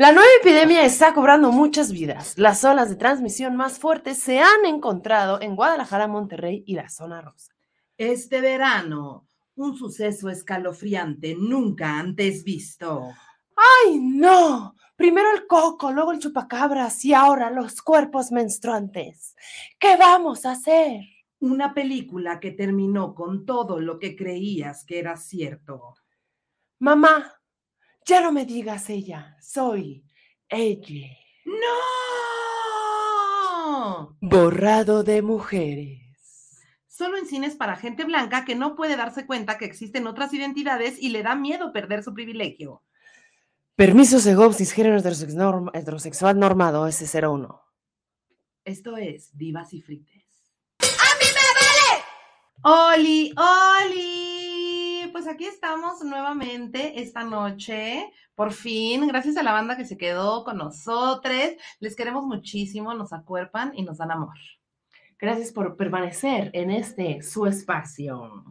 La nueva epidemia está cobrando muchas vidas. Las olas de transmisión más fuertes se han encontrado en Guadalajara, Monterrey y la zona rosa. Este verano, un suceso escalofriante nunca antes visto. ¡Ay, no! Primero el coco, luego el chupacabras y ahora los cuerpos menstruantes. ¿Qué vamos a hacer? Una película que terminó con todo lo que creías que era cierto. Mamá, ya no me digas ella, soy ella. ¡No! Borrado de mujeres. Solo en cines para gente blanca que no puede darse cuenta que existen otras identidades y le da miedo perder su privilegio. Permiso según cisgénero heterosex- norm- heterosexual normado S01. Esto es Divas y Frites. ¡A mí me vale! ¡Oli, Oli! Pues aquí estamos nuevamente esta noche. Por fin, gracias a la banda que se quedó con nosotros. Les queremos muchísimo, nos acuerpan y nos dan amor. Gracias por permanecer en este su espacio.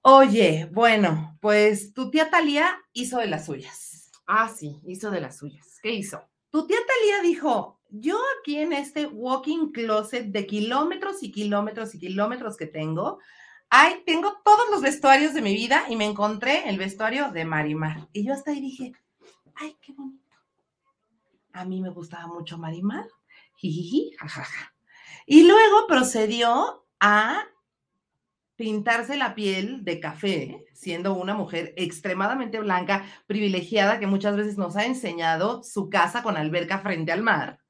Oye, bueno, pues tu tía Talía hizo de las suyas. Ah, sí, hizo de las suyas. ¿Qué hizo? Tu tía Talía dijo, yo aquí en este walking closet de kilómetros y kilómetros y kilómetros que tengo, ay, tengo todos los vestuarios de mi vida y me encontré el vestuario de Marimar. Y yo hasta ahí dije, ay, qué bonito. A mí me gustaba mucho Marimar. Y luego procedió a pintarse la piel de café, siendo una mujer extremadamente blanca, privilegiada, que muchas veces nos ha enseñado su casa con alberca frente al mar.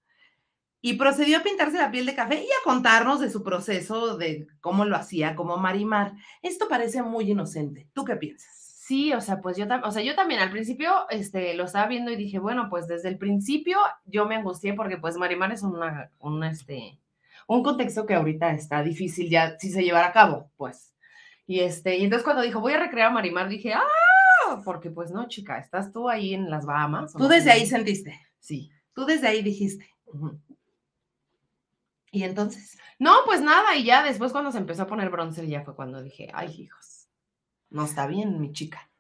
Y procedió a pintarse la piel de café y a contarnos de su proceso, de cómo lo hacía como Marimar. Esto parece muy inocente. ¿Tú qué piensas? Sí, o sea, pues yo, o sea, yo también al principio este, lo estaba viendo y dije, bueno, pues desde el principio yo me angustié porque pues Marimar es una, un, este, un contexto que ahorita está difícil ya si se llevara a cabo, pues. Y este, y entonces cuando dijo, voy a recrear a Marimar, dije, ah, porque pues no, chica, estás tú ahí en las Bahamas. Tú no desde ahí sentiste. Sí. Tú desde ahí dijiste. Y entonces, No, pues nada, y ya después cuando se empezó a poner bronzer ya fue cuando dije, ay, hijos, no está bien, mi chica.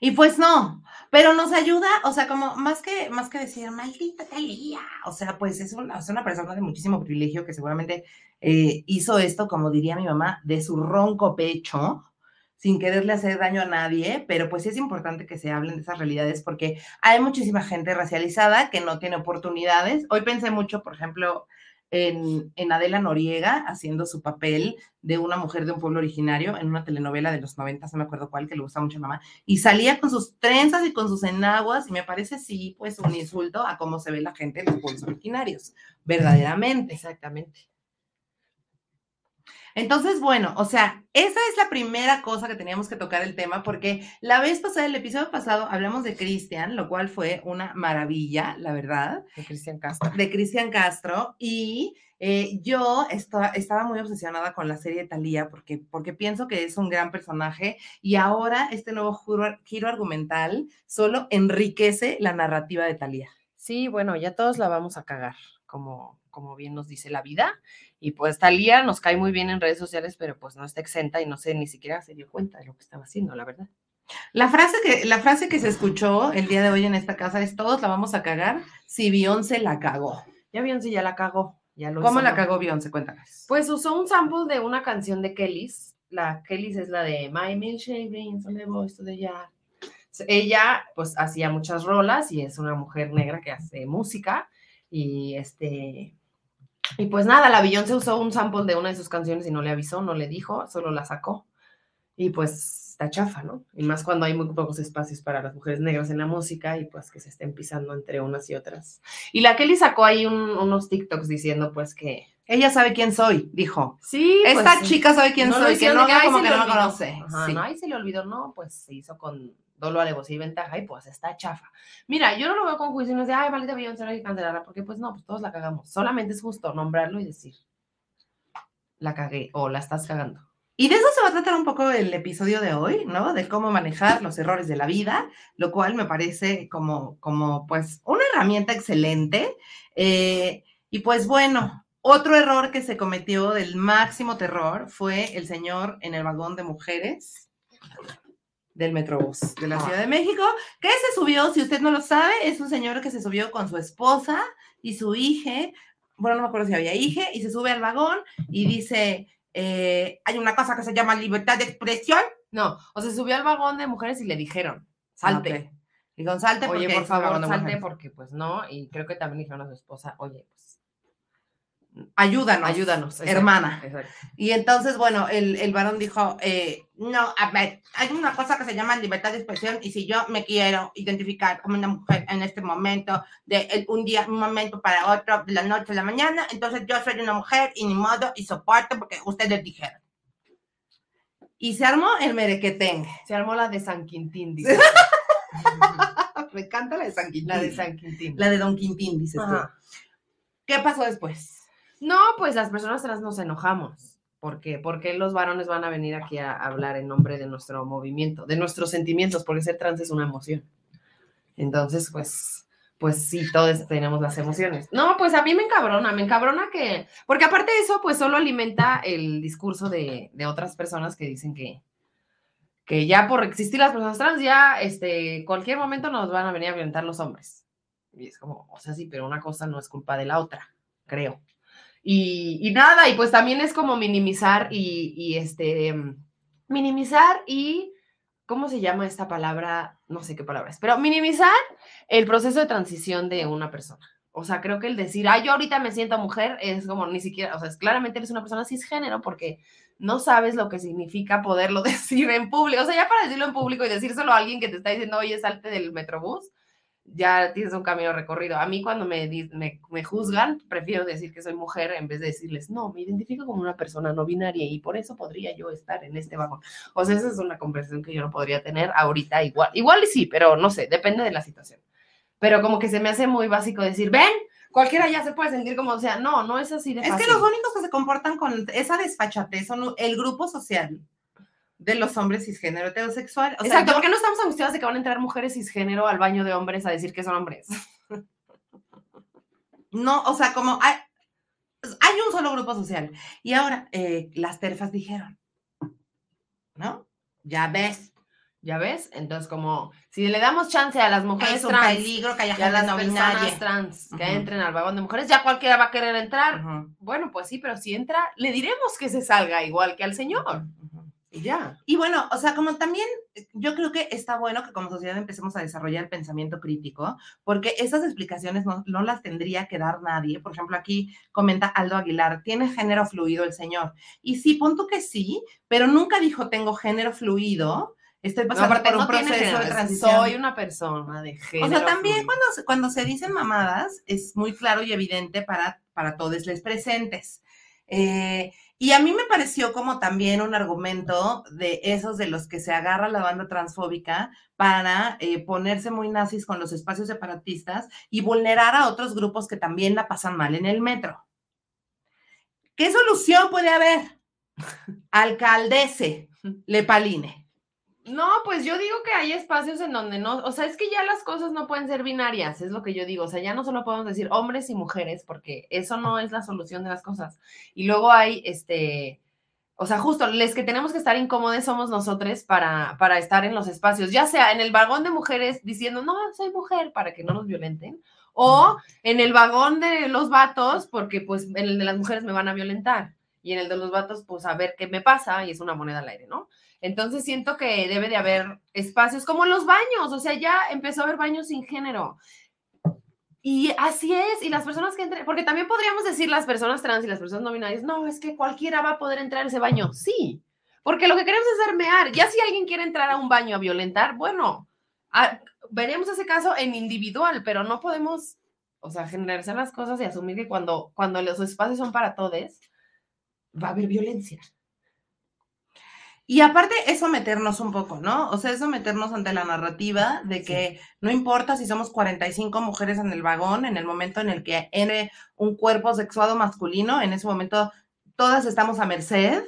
y pues no, pero nos ayuda, o sea, como más que, más que decir, maldita Talía, o sea, pues es una, es una persona de muchísimo privilegio que seguramente eh, hizo esto, como diría mi mamá, de su ronco pecho, sin quererle hacer daño a nadie, pero pues sí es importante que se hablen de esas realidades porque hay muchísima gente racializada que no tiene oportunidades. Hoy pensé mucho, por ejemplo, en, en Adela Noriega haciendo su papel de una mujer de un pueblo originario en una telenovela de los 90, no me acuerdo cuál, que le gusta mucho a mamá, y salía con sus trenzas y con sus enaguas, y me parece sí, pues un insulto a cómo se ve la gente en los pueblos originarios, verdaderamente. Exactamente. Entonces, bueno, o sea, esa es la primera cosa que teníamos que tocar el tema, porque la vez pasada, el episodio pasado, hablamos de Cristian, lo cual fue una maravilla, la verdad. De Cristian Castro. de Cristian Castro y eh, yo esta- estaba muy obsesionada con la serie de Thalía porque, porque pienso que es un gran personaje y ahora este nuevo juro- giro argumental solo enriquece la narrativa de Thalía. Sí, bueno, ya todos la vamos a cagar, como, como bien nos dice la vida. Y pues Talía nos cae muy bien en redes sociales, pero pues no está exenta y no sé, ni siquiera se dio cuenta de lo que estaba haciendo, la verdad. La frase, que, la frase que se escuchó el día de hoy en esta casa es todos la vamos a cagar si Beyoncé la cagó. Ya Beyoncé ya la cagó. Ya lo ¿Cómo hizo la cagó Beyoncé? Cuéntanos. Pues usó un sample de una canción de Kellys. La Kellys es la de My Milkshake Beans on the Voice to the Yard. Ella, pues, hacía muchas rolas y es una mujer negra que hace música. Y este. Y pues nada, la Beyoncé usó un sample de una de sus canciones y no le avisó, no le dijo, solo la sacó. Y pues está chafa, ¿no? Y más cuando hay muy pocos espacios para las mujeres negras en la música y pues que se estén pisando entre unas y otras. Y la Kelly sacó ahí un- unos TikToks diciendo pues que Ella sabe quién soy, dijo. Sí, Esta pues, chica sabe quién no soy, que no de que, haga "Ay, como que no me olvidó". conoce. Ajá, Sí. no, ahí se le olvidó, no, pues se hizo con dolo, alevosía y ventaja y pues está chafa. Mira, yo no lo veo con juicio y no es de, ay, maldita Beyoncé, no hay que cancelarla, porque pues no, pues todos la cagamos. Solamente es justo nombrarlo y decir, la cagué o la estás cagando. Y de eso se va a tratar un poco el episodio de hoy, ¿no? De cómo manejar los errores de la vida, lo cual me parece como, como pues, una herramienta excelente. Eh, y pues bueno, otro error que se cometió del máximo terror fue el señor en el vagón de mujeres del Metrobús de la Ah. Ciudad de México, que se subió, si usted no lo sabe, es un señor que se subió con su esposa y su hija, bueno, no me acuerdo si había hija, y se sube al vagón y dice, eh, hay una cosa que se llama libertad de expresión. No, o sea, subió al vagón de mujeres y le dijeron, salte. Ah, ok. Dijo, salte Oye, porque por es un vagón favor, salte mujeres. porque pues no. Y creo que también dijeron a su esposa, oye, pues Ayúdanos. ayúdanos. exacto, hermana. exacto. Y entonces, bueno, el, el varón dijo, eh, no, a ver, hay una cosa que se llama libertad de expresión y si yo me quiero identificar como una mujer en este momento, de el- un día, un momento para otro, de la noche a la mañana, entonces yo soy una mujer y ni modo y soporto porque ustedes dijeron. Y se armó el merequetengue. Se armó la de San Quintín, dice. Me encanta la de San Quintín. la de San Quintín. La de Don Quintín, dices tú. ¿Qué pasó después? No, pues las personas trans nos enojamos. ¿Por qué? Porque los varones van a venir aquí a hablar en nombre de nuestro movimiento, de nuestros sentimientos, porque ser trans es una emoción. Entonces, pues, pues sí, todos tenemos las emociones. No, pues a mí me encabrona, me encabrona que, porque aparte de eso, pues solo alimenta el discurso de, de otras personas que dicen que, que ya por existir las personas trans, ya, este, cualquier momento nos van a venir a violentar los hombres. Y es como, o sea, sí, pero una cosa no es culpa de la otra, creo. Y, nada, y pues también es como minimizar y, este, em, minimizar y, ¿cómo se llama esta palabra? No sé qué palabra es, pero minimizar el proceso de transición de una persona. O sea, creo que el decir, ah, yo ahorita me siento mujer, es como ni siquiera, o sea, es, claramente eres una persona cisgénero porque no sabes lo que significa poderlo decir en público. O sea, ya para decirlo en público y decírselo a alguien que te está diciendo, oye, salte del metrobús, ya tienes un camino recorrido. A mí cuando me, me, me juzgan, prefiero decir que soy mujer en vez de decirles, no, me identifico como una persona no binaria y por eso podría yo estar en este vagón. O sea, esa es una conversación que yo no podría tener ahorita igual. Igual sí, pero no sé, depende de la situación. Pero como que se me hace muy básico decir, ven, cualquiera ya se puede sentir como, o sea, no, no es así de Es fácil. que los únicos que se comportan con esa desfachatez son el grupo social de los hombres cisgénero heterosexual. O sea, Exacto, yo- porque no estamos angustiadas de que van a entrar mujeres cisgénero al baño de hombres a decir que son hombres. no, o sea, como hay, hay un solo grupo social. Y ahora, eh, las terfas dijeron, ¿no? Ya ves, ¿Ya ves? Entonces, como si le damos chance a las mujeres es un trans peligro que haya y a las no personas trans que Ujú. entren al vagón de mujeres, ya cualquiera va a querer entrar. Ujú, Bueno, pues sí, pero si entra, le diremos que se salga igual que al señor. Y ya. Y bueno, o sea, como también eh, yo creo que está bueno que como sociedad empecemos a desarrollar pensamiento crítico, porque esas explicaciones no, no las tendría que dar nadie. Por ejemplo, aquí comenta Aldo Aguilar, tiene género fluido el señor. Y sí, punto que sí, pero nunca dijo tengo género fluido. Estoy No, pasando aparte, por un no proceso género, de transición. Soy una persona de género. O sea, también fluido. cuando, se- cuando se dicen mamadas, es muy claro y evidente para, para todos les presentes. Eh, y a mí me pareció como también un argumento de esos de los que se agarra la banda transfóbica para eh, ponerse muy nazis con los espacios separatistas y vulnerar a otros grupos que también la pasan mal en el metro. ¿Qué solución puede haber? Alcaldese Lepaline. No, pues yo digo que hay espacios en donde no, o sea, es que ya las cosas no pueden ser binarias, es lo que yo digo, o sea, ya no solo podemos decir hombres y mujeres, porque eso no es la solución de las cosas. Y luego hay, este, o sea, justo, les que tenemos que estar incómodos somos nosotros para, para estar en los espacios, ya sea en el vagón de mujeres diciendo, no, soy mujer, para que no nos violenten, o en el vagón de los vatos, porque pues en el de las mujeres me van a violentar, y en el de los vatos, pues a ver qué me pasa, y es una moneda al aire, ¿no? Entonces siento que debe de haber espacios como los baños, o sea, ya empezó a haber baños sin género. Y así es, y las personas que entren, porque también podríamos decir las personas trans y las personas no binarias, no, es que cualquiera va a poder entrar a ese baño. Sí, porque lo que queremos es hacer mear. Ya si alguien quiere entrar a un baño a violentar, bueno, a- veremos ese caso en individual, pero no podemos, o sea, generalizar las cosas y asumir que cuando, cuando los espacios son para todos, va a haber violencia. Y aparte es someternos un poco, ¿no? O sea, es someternos ante la narrativa de que no importa si somos 45 mujeres en el vagón, en el momento en el que entre un cuerpo sexuado masculino, en ese momento todas estamos a merced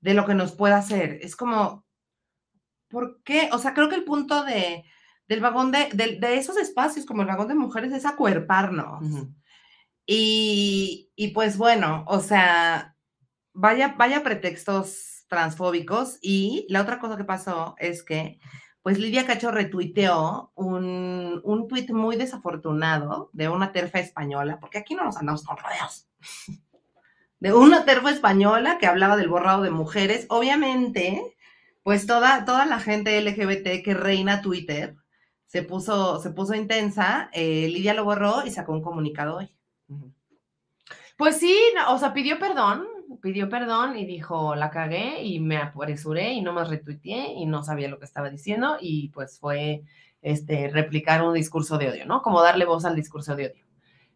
de lo que nos pueda hacer. Es como, ¿por qué? O sea, creo que el punto de, del vagón de, de, de esos espacios como el vagón de mujeres es acuerparnos. Y, y pues bueno, o sea, vaya, vaya pretextos transfóbicos. Y la otra cosa que pasó es que pues Lidia Cacho retuiteó un, un tuit muy desafortunado de una terfa española, porque aquí no nos andamos con rodeos, de una terfa española que hablaba del borrado de mujeres. Obviamente, pues toda, toda la gente LGBT que reina Twitter se puso, se puso intensa, eh, Lidia lo borró y sacó un comunicado hoy. Pues sí, o sea, pidió perdón, pidió perdón y dijo, la cagué y me apresuré y no más retuiteé y no sabía lo que estaba diciendo y pues fue este, replicar un discurso de odio, ¿no? Como darle voz al discurso de odio.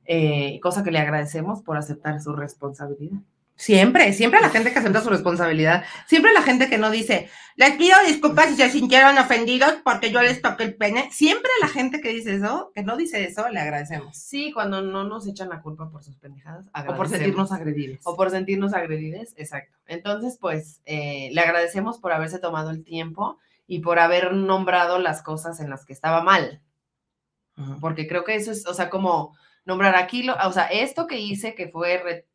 Eh, cosa que le agradecemos por aceptar su responsabilidad. Siempre, siempre la gente que acepta su responsabilidad, siempre la gente que no dice, les pido disculpas si se sintieron ofendidos porque yo les toqué el pene, siempre la gente que dice eso, que no dice eso, le agradecemos. Sí, cuando no nos echan la culpa por sus pendejadas. O por sentirnos agredidos. O por sentirnos agredidos, exacto. Entonces, pues, eh, le agradecemos por haberse tomado el tiempo y por haber nombrado las cosas en las que estaba mal. Porque creo que eso es, o sea, como nombrar aquí, lo, o sea, esto que hice que fue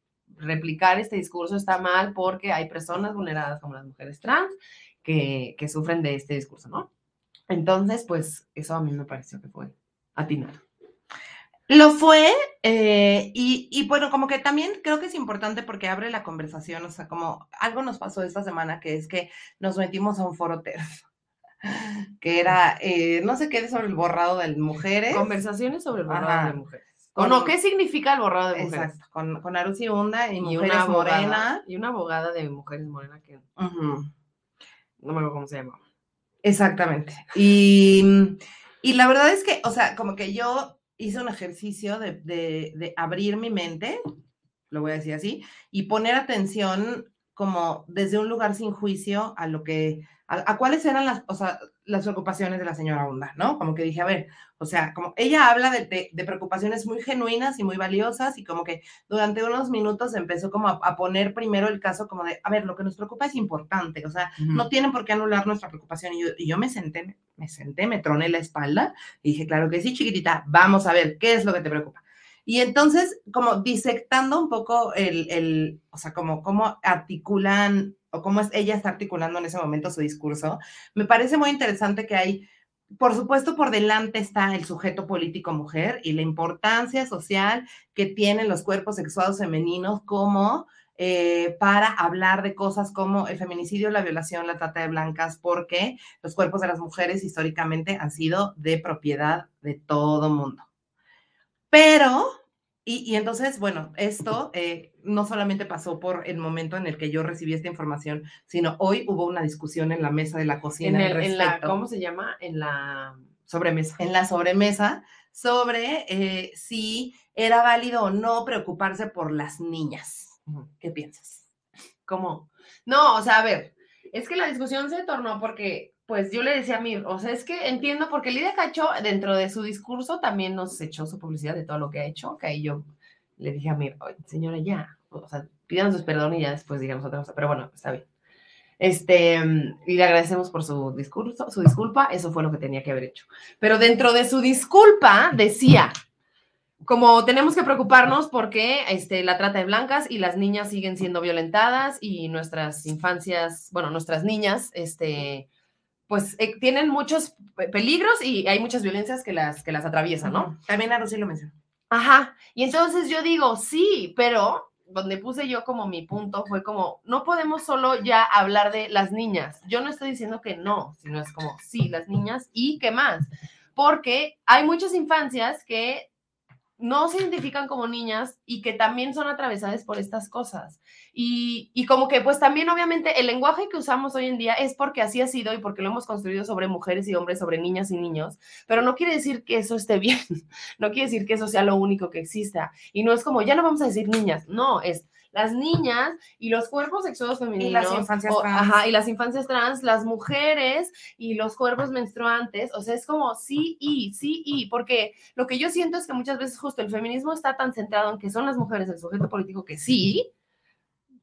replicar este discurso está mal porque hay personas vulneradas como las mujeres trans que, sufren de este discurso, ¿no? Entonces, pues eso a mí me pareció que fue atinado. Lo fue, eh, y, bueno, como que también creo que es importante porque abre la conversación, o sea, como algo nos pasó esta semana, que es que nos metimos a un foro TERF, que era, eh, no sé qué, sobre el borrado de mujeres. Conversaciones sobre el borrado de mujeres. ¿O no? ¿Qué significa el borrado de mujeres? Exacto, con, con Arusi Hunda y, Mujeres una Morena. Y una abogada de Mujeres Morena que no me acuerdo cómo se llama. Exactamente. Y, y, la verdad es que, o sea, como que yo hice un ejercicio de, de, de abrir mi mente, lo voy a decir así, y poner atención como desde un lugar sin juicio a lo que, a, cuáles eran las, o sea, las preocupaciones de la señora Hunda, ¿no? Como que dije, a ver, o sea, como ella habla de, de, preocupaciones muy genuinas y muy valiosas y como que durante unos minutos empezó como a, poner primero el caso como de, a ver, lo que nos preocupa es importante, o sea, no tienen por qué anular nuestra preocupación. Y yo, y yo me senté, me senté, me troné la espalda y dije, claro que sí, chiquitita, vamos a ver, ¿qué es lo que te preocupa? Y entonces, como disectando un poco el, el o sea, como cómo articulan o cómo es, ella está articulando en ese momento su discurso, me parece muy interesante que hay, por supuesto, por delante está el sujeto político mujer y la importancia social que tienen los cuerpos sexuados femeninos como eh, para hablar de cosas como el feminicidio, la violación, la trata de blancas, porque los cuerpos de las mujeres históricamente han sido de propiedad de todo mundo. Pero, y, entonces, bueno, esto eh, no solamente pasó por el momento en el que yo recibí esta información, sino hoy hubo una discusión en la mesa de la cocina. En, la, ¿cómo se llama? En la sobremesa. En la sobremesa sobre eh, si era válido o no preocuparse por las niñas. ¿Qué piensas? ¿Cómo? No, o sea, a ver, es que la discusión se tornó porque pues yo le decía a mí, o sea, es que entiendo porque Lidia Cacho dentro de su discurso también nos echó su publicidad de todo lo que ha hecho, que ahí yo le dije a mí, señora, ya, o sea, pídanos perdón y ya después digamos otra cosa, pero bueno, está bien. Este, y le agradecemos por su discurso, su disculpa, eso fue lo que tenía que haber hecho. Pero dentro de su disculpa decía, como tenemos que preocuparnos porque este, la trata de blancas y las niñas siguen siendo violentadas y nuestras infancias, bueno, nuestras niñas, este, pues eh, tienen muchos peligros y hay muchas violencias que las, que las atraviesan, ¿no? También a Rosy lo mencionó. Ajá, y entonces yo digo, sí, pero donde puse yo como mi punto fue como, no podemos solo ya hablar de las niñas. Yo no estoy diciendo que no, sino es como, sí, las niñas y qué más. Porque hay muchas infancias que no se identifican como niñas y que también son atravesadas por estas cosas. Y, y, como que pues también obviamente el lenguaje que usamos hoy en día es porque así ha sido y porque lo hemos construido sobre mujeres y hombres, sobre niñas y niños, pero no quiere decir que eso esté bien, no quiere decir que eso sea lo único que exista. Y no es como, ya no vamos a decir niñas, no, es las niñas y los cuerpos sexuados femeninos. Y las infancias trans. Ajá, y las infancias trans, las mujeres y los cuerpos menstruantes. O sea, es como sí y, sí y, porque lo que yo siento es que muchas veces justo el feminismo está tan centrado en que son las mujeres el sujeto político que sí,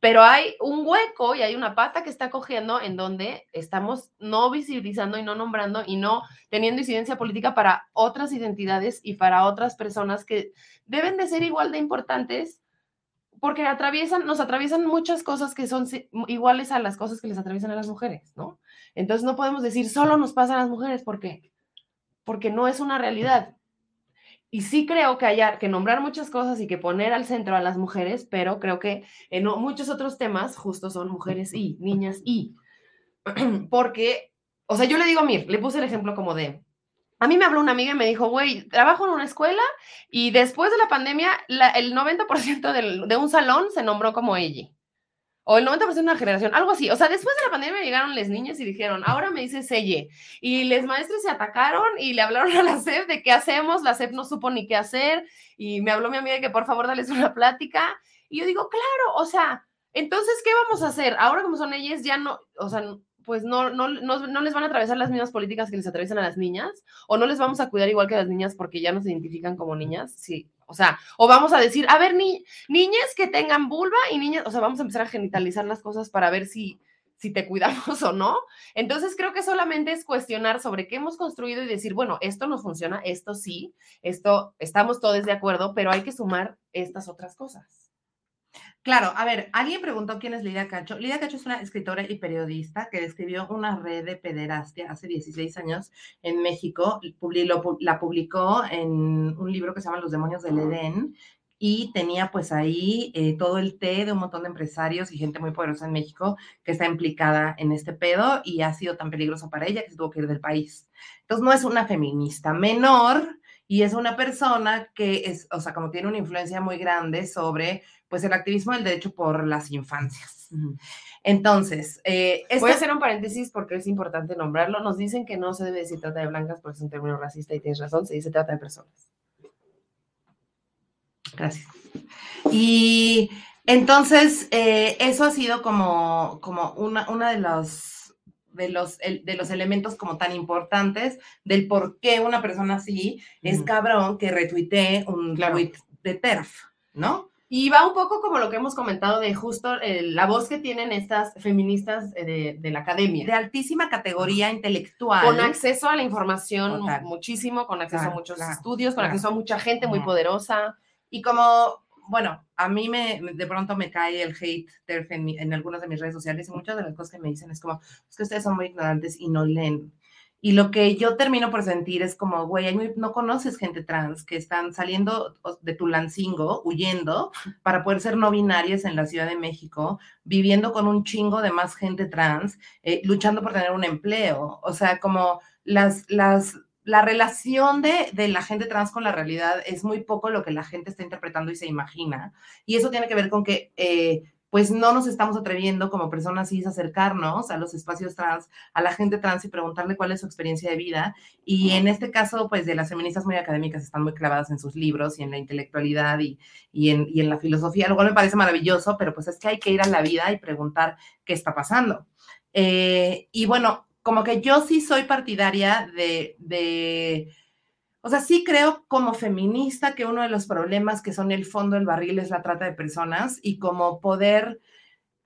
pero hay un hueco y hay una pata que está cogiendo en donde estamos no visibilizando y no nombrando y no teniendo incidencia política para otras identidades y para otras personas que deben de ser igual de importantes porque atraviesan, nos atraviesan muchas cosas que son iguales a las cosas que les atraviesan a las mujeres, ¿no? Entonces no podemos decir solo nos pasa a las mujeres, ¿por qué? Porque no es una realidad. Y sí creo que haya que nombrar muchas cosas y que poner al centro a las mujeres, pero creo que en muchos otros temas justo son mujeres y niñas y. Porque, o sea, yo le digo a Mir, le puse el ejemplo como de, a mí me habló una amiga y me dijo, güey, trabajo en una escuela y después de la pandemia el 90% de un salón se nombró como ella. O el 90% de una generación, algo así. O sea, después de la pandemia llegaron las niñas y dijeron, ahora me dice Selle. Y les maestros se atacaron y le hablaron a la SEP de qué hacemos. La SEP no supo ni qué hacer. Y me habló mi amiga que por favor dales una plática. Y yo digo, claro, o sea, entonces, ¿qué vamos a hacer? Ahora como son ellas, ya no, o sea, pues no, no, no, les van a atravesar las mismas políticas que les atraviesan a las niñas, o no les vamos a cuidar igual que a las niñas porque ya no se identifican como niñas, sí, o sea, o vamos a decir, a ver, ni, niñas que tengan vulva y niñas, o sea, vamos a empezar a genitalizar las cosas para ver si, si te cuidamos o no. Entonces creo que solamente es cuestionar sobre qué hemos construido y decir, bueno, esto no funciona, esto sí, esto estamos todos de acuerdo, pero hay que sumar estas otras cosas. Claro, a ver, alguien preguntó quién es Lidia Cacho. Lidia Cacho es una escritora y periodista que describió una red de pederastia hace 16 años en México. La publicó en un libro que se llama Los demonios del Edén y tenía pues ahí eh, todo el té de un montón de empresarios y gente muy poderosa en México que está implicada en este pedo y ha sido tan peligroso para ella que se tuvo que ir del país. Entonces no es una feminista menor, y es una persona que es, o sea, como tiene una influencia muy grande sobre, pues, el activismo del derecho por las infancias. Entonces, eh, voy a hacer un paréntesis porque es importante nombrarlo. Nos dicen que no se debe decir trata de blancas porque es un término racista y tienes razón, se dice trata de personas. Gracias. Y entonces, eh, eso ha sido como, como una, una de los de los, de los elementos como tan importantes del por qué una persona así es cabrón que retuitee un tweet de TERF, ¿no? Y va un poco como lo que hemos comentado de justo eh, la voz que tienen estas feministas eh, de, la academia. De altísima categoría intelectual. Con acceso a la información muchísimo, con acceso a muchos estudios, con acceso a mucha gente muy poderosa. Y como bueno, a mí me, de pronto me cae el hate en, en, algunas de mis redes sociales y muchas de las cosas que me dicen es como, es que ustedes son muy ignorantes y no leen. Y lo que yo termino por sentir es como, güey, no conoces gente trans que están saliendo de Tulancingo, huyendo, para poder ser no binarias en la Ciudad de México, viviendo con un chingo de más gente trans, eh, luchando por tener un empleo. O sea, como las, las la relación de, la gente trans con la realidad es muy poco lo que la gente está interpretando y se imagina. Y eso tiene que ver con que, eh, pues, no nos estamos atreviendo como personas cis a acercarnos a los espacios trans, a la gente trans y preguntarle cuál es su experiencia de vida. Y en este caso, pues, de las feministas muy académicas están muy clavadas en sus libros y en la intelectualidad y, en, en la filosofía, lo cual me parece maravilloso, pero pues es que hay que ir a la vida y preguntar qué está pasando. Eh, y bueno, como que yo sí soy partidaria de, o sea, sí creo como feminista que uno de los problemas que son el fondo del barril es la trata de personas y como poder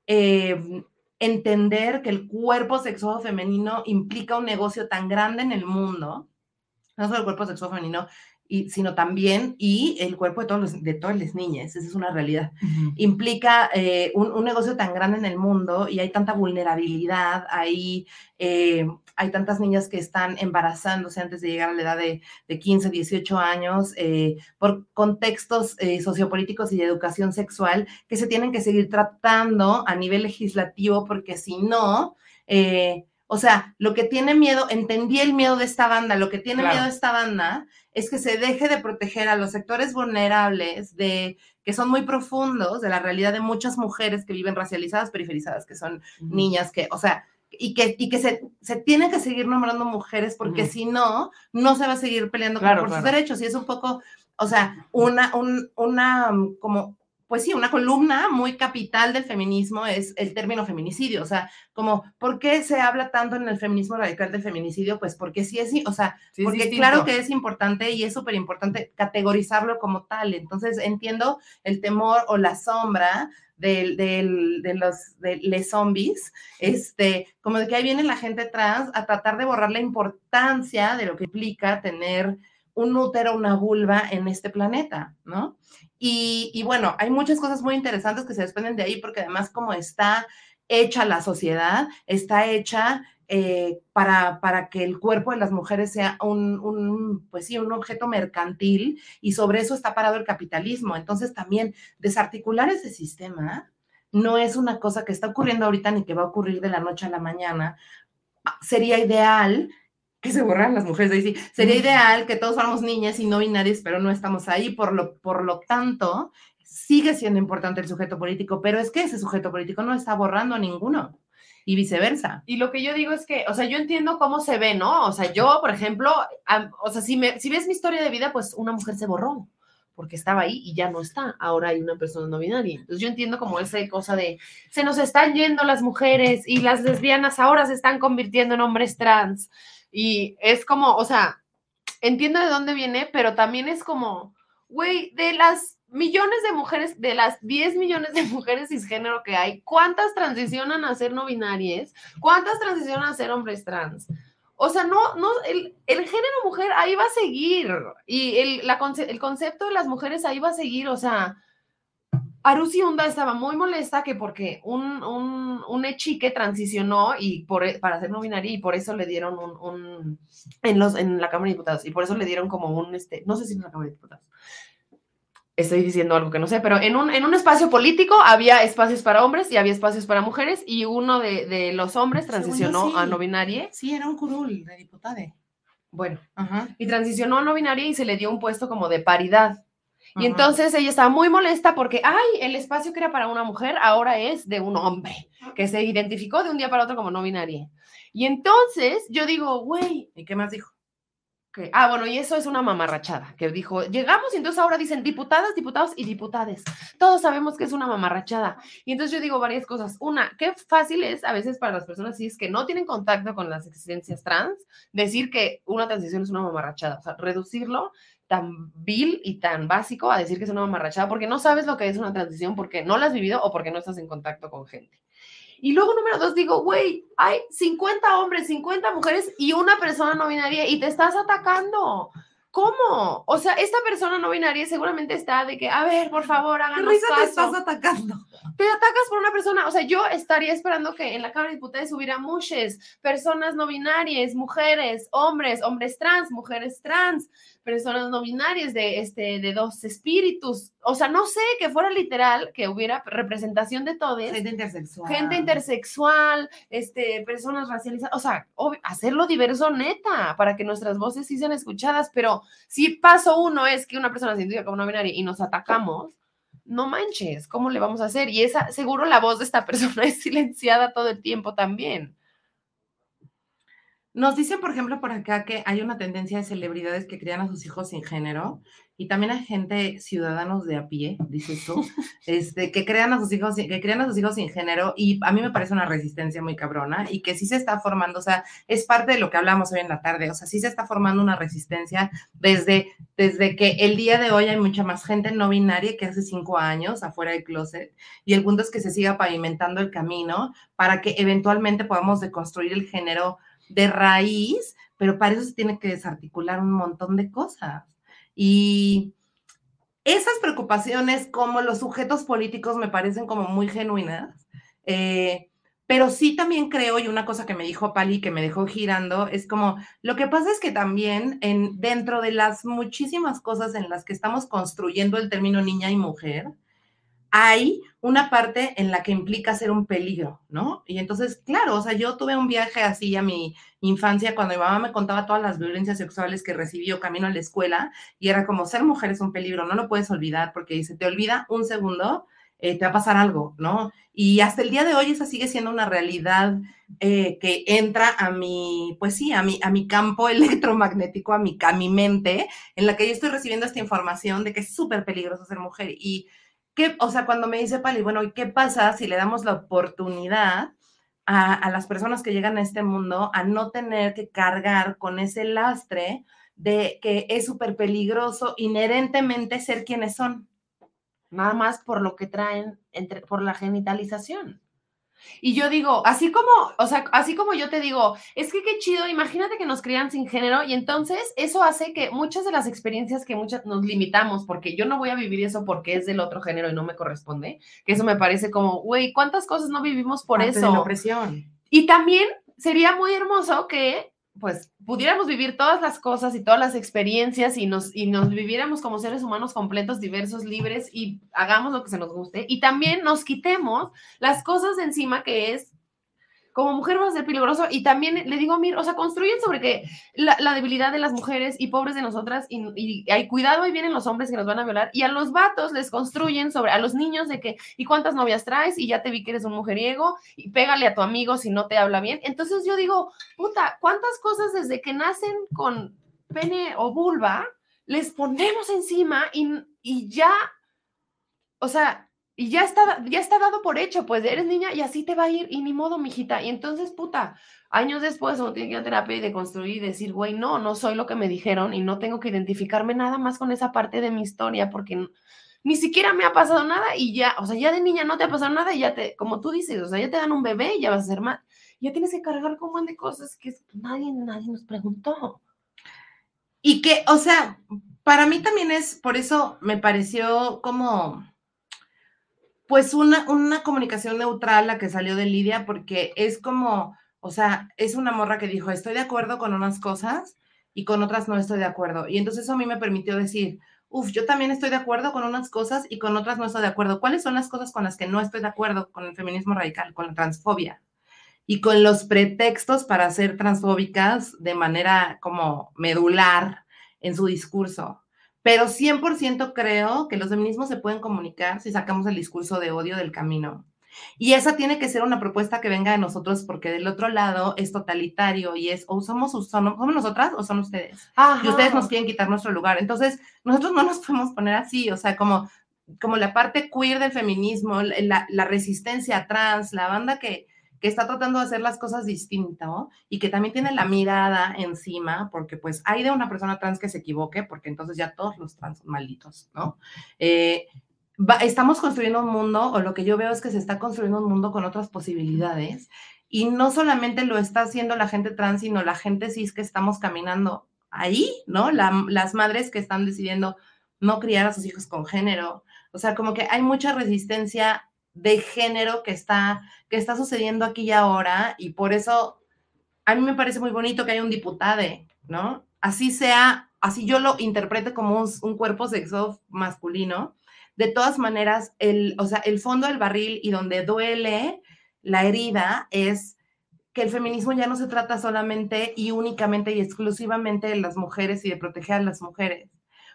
eh, entender que el cuerpo sexual femenino implica un negocio tan grande en el mundo, no solo el cuerpo sexual femenino, sino también, y el cuerpo de, todos de todas las niñas, esa es una realidad, implica eh, un, negocio tan grande en el mundo y hay tanta vulnerabilidad, hay, eh, hay tantas niñas que están embarazándose antes de llegar a la edad de, de 15, 18 años, eh, por contextos sociopolíticos y de educación sexual que se tienen que seguir tratando a nivel legislativo, porque si no, o sea, lo que tiene miedo, entendí el miedo de esta banda, lo que tiene miedo de esta banda es que se deje de proteger a los sectores vulnerables, de que son muy profundos, de la realidad de muchas mujeres que viven racializadas, periferizadas, que son niñas, que, o sea, y que, y que se, se tienen que seguir nombrando mujeres porque si no, no se va a seguir peleando por sus derechos. Y es un poco, o sea, una, un, una, como pues sí, una columna muy capital del feminismo es el término feminicidio, o sea, como, ¿por qué se habla tanto en el feminismo radical del feminicidio? Pues porque sí es, o sea, porque claro que es importante y es súper importante categorizarlo como tal, entonces entiendo el temor o la sombra de, de, los de zombies, este, como de que ahí viene la gente trans a tratar de borrar la importancia de lo que implica tener un útero, una vulva en este planeta, ¿no? Y, bueno, hay muchas cosas muy interesantes que se desprenden de ahí, porque además como está hecha la sociedad, está hecha eh, para, para, que el cuerpo de las mujeres sea un, un, pues sí, un objeto mercantil y sobre eso está parado el capitalismo. Entonces también desarticular ese sistema no es una cosa que está ocurriendo ahorita ni que va a ocurrir de la noche a la mañana. Sería ideal que se borraran las mujeres ahí. Sería ideal que todos fuéramos niñas y no binarias, pero no estamos ahí. Por lo, por lo tanto, sigue siendo importante el sujeto político, pero es que ese sujeto político no está borrando a ninguno y viceversa. Y lo que yo digo es que, o sea, yo entiendo cómo se ve, ¿no? O sea, yo, por ejemplo, o sea, si, me, si ves mi historia de vida, pues una mujer se borró porque estaba ahí y ya no está. Ahora hay una persona no binaria. Entonces yo entiendo como esa cosa de, se nos están yendo las mujeres y las lesbianas ahora se están convirtiendo en hombres trans. Y es como, o sea, entiendo de dónde viene, pero también es como, güey, de las millones de mujeres, de las 10 millones de mujeres cisgénero que hay, ¿cuántas transicionan a ser no binarias? ¿Cuántas transicionan a ser hombres trans? O sea, no, no, el, género mujer ahí va a seguir y el, el concepto de las mujeres ahí va a seguir, o sea, Arusi Hunda estaba muy molesta que porque un, un, un echique transicionó y por, para ser no binaria y por eso le dieron un, un, en, los, en la Cámara de Diputados y por eso le dieron como un, este, no sé si en la Cámara de Diputados, estoy diciendo algo que no sé, pero en un, en un espacio político había espacios para hombres y había espacios para mujeres y uno de, de los hombres transicionó a no binaria. Sí, era un curul de diputade. Bueno, y transicionó a no binaria y se le dio un puesto como de paridad. Y entonces ella estaba muy molesta porque, ay, el espacio que era para una mujer ahora es de un hombre, que se identificó de un día para otro como no binaria. Y entonces yo digo, güey, ¿y qué más dijo? ah, bueno, y eso es una mamarrachada, que dijo, llegamos y entonces ahora dicen diputadas, diputados y diputades. Todos sabemos que es una mamarrachada. Y entonces yo digo varias cosas. Una, qué fácil es a veces para las personas si es que no tienen contacto con las existencias trans, decir que una transición es una mamarrachada, o sea, reducirlo tan vil y tan básico a decir que es una mamarrachada porque no sabes lo que es una transición porque no la has vivido o porque no estás en contacto con gente. Y luego, número dos, digo, güey, hay 50 hombres, 50 mujeres y una persona no binaria y te estás atacando. ¿Cómo? O sea, esta persona no binaria seguramente está de que, a ver, por favor, háganos ¿Qué risa te estás atacando? Te atacas por una persona, o sea, yo estaría esperando que en la Cámara de Diputados hubiera mujeres, personas no binarias, mujeres, hombres, hombres trans, mujeres trans, personas no binarias de, este, de dos espíritus. O sea, no sé, que fuera literal, que hubiera representación de todos. Gente intersexual. Gente intersexual, este, personas racializadas. O sea, hacerlo diverso neta, para que nuestras voces sí sean escuchadas. Pero si paso uno es que una persona se identifica como no binaria y nos atacamos, no manches, ¿cómo le vamos a hacer? Y esa, seguro la voz de esta persona es silenciada todo el tiempo también. Nos dicen, por ejemplo, por acá que hay una tendencia de celebridades que crían a sus hijos sin género y también hay gente, ciudadanos de a pie, dices tú, este, que crean a sus hijos, que crean a sus hijos sin género y a mí me parece una resistencia muy cabrona y que sí se está formando, o sea, es parte de lo que hablamos hoy en la tarde, o sea, sí se está formando una resistencia desde, desde que el día de hoy hay mucha más gente no binaria que hace cinco años afuera del closet y el punto es que se siga pavimentando el camino para que eventualmente podamos deconstruir el género de raíz, pero para eso se tiene que desarticular un montón de cosas. Y esas preocupaciones como los sujetos políticos me parecen como muy genuinas, eh, pero sí también creo, y una cosa que me dijo Pali que me dejó girando, es como, lo que pasa es que también en, dentro de las muchísimas cosas en las que estamos construyendo el término niña y mujer, hay una parte en la que implica ser un peligro, ¿no? Y entonces, claro, o sea, yo tuve un viaje así a mi infancia cuando mi mamá me contaba todas las violencias sexuales que recibió camino a la escuela y era como ser mujer es un peligro, no lo puedes olvidar porque si te olvida un segundo, eh, te va a pasar algo, ¿no? Y hasta el día de hoy esa sigue siendo una realidad eh, que entra a mi, pues sí, a mi, a mi campo electromagnético, a mi, a mi mente, en la que yo estoy recibiendo esta información de que es súper peligroso ser mujer y ¿Qué, o sea, cuando me dice Pali, bueno, ¿y qué pasa si le damos la oportunidad a, las personas que llegan a este mundo a no tener que cargar con ese lastre de que es súper peligroso inherentemente ser quienes son? Nada más por lo que traen, entre, por la genitalización. Y yo digo, así como, o sea, así como yo te digo, es que qué chido, imagínate que nos crían sin género y entonces eso hace que muchas de las experiencias que muchas nos limitamos, porque yo no voy a vivir eso porque es del otro género y no me corresponde, que eso me parece como, güey, ¿cuántas cosas no vivimos por eso? De la opresión. Y también sería muy hermoso que pues pudiéramos vivir todas las cosas y todas las experiencias y nos, y nos viviéramos como seres humanos completos, diversos, libres y hagamos lo que se nos guste. Y también nos quitemos las cosas de encima que es como mujer va a ser peligroso y también le digo Mir, o sea, construyen sobre que la, debilidad de las mujeres y pobres de nosotras y, hay cuidado y vienen los hombres que nos van a violar y a los vatos les construyen sobre, a los niños de que, ¿y cuántas novias traes? Y ya te vi que eres un mujeriego y pégale a tu amigo si no te habla bien. Entonces yo digo, puta, ¿cuántas cosas desde que nacen con pene o vulva les ponemos encima y, y ya, o sea, y ya está, ya está dado por hecho, pues eres niña y así te va a ir y ni modo, mijita. Y entonces, puta, años después uno tiene que ir a terapia y de construir y decir, güey, no, no soy lo que me dijeron y no tengo que identificarme nada más con esa parte de mi historia porque ni siquiera me ha pasado nada y ya, o sea, ya de niña no te ha pasado nada y ya te, como tú dices, o sea, ya te dan un bebé y ya vas a ser más, ya tienes que cargar con un montón de cosas que nadie, nadie nos preguntó. Y que, o sea, para mí también es, por eso me pareció como pues una, una comunicación neutral la que salió de Lidia, porque es como, o sea, es una morra que dijo, estoy de acuerdo con unas cosas y con otras no estoy de acuerdo. Y entonces eso a mí me permitió decir, uff, yo también estoy de acuerdo con unas cosas y con otras no estoy de acuerdo. ¿Cuáles son las cosas con las que no estoy de acuerdo con el feminismo radical, con la transfobia? Y con los pretextos para ser transfóbicas de manera como medular en su discurso. Pero 100% creo que los feminismos se pueden comunicar si sacamos el discurso de odio del camino. Y esa tiene que ser una propuesta que venga de nosotros porque del otro lado es totalitario y es o somos, somos nosotras o son ustedes. Y ustedes nos quieren quitar nuestro lugar. Entonces, nosotros no nos podemos poner así, o sea, como, como la parte queer del feminismo, la, la resistencia trans, la banda que, que está tratando de hacer las cosas distinto y que también tiene la mirada encima, porque pues hay de una persona trans que se equivoque, porque entonces ya todos los trans son malditos, ¿no? Eh, estamos construyendo un mundo, o lo que yo veo es que se está construyendo un mundo con otras posibilidades, y no solamente lo está haciendo la gente trans, sino la gente cis que estamos caminando ahí, ¿no? las madres que están decidiendo no criar a sus hijos con género. O sea, como que hay mucha resistencia de género que está, que está sucediendo aquí y ahora, y por eso a mí me parece muy bonito que haya un diputado, ¿no? Así sea, así yo lo interprete como un, cuerpo sexo masculino. De todas maneras, el, o sea, el fondo del barril y donde duele la herida es que el feminismo ya no se trata solamente y únicamente y exclusivamente de las mujeres y de proteger a las mujeres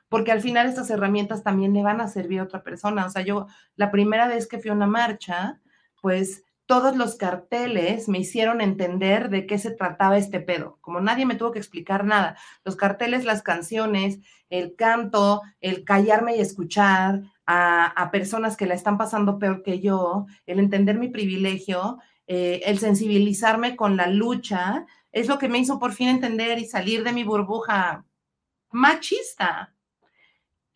porque al final estas herramientas también le van a servir a otra persona. O sea, yo la primera vez que fui a una marcha, pues todos los carteles me hicieron entender de qué se trataba este pedo, como nadie me tuvo que explicar nada. Los carteles, las canciones, el canto, el callarme y escuchar a, personas que la están pasando peor que yo, el entender mi privilegio, eh, el sensibilizarme con la lucha, es lo que me hizo por fin entender y salir de mi burbuja machista.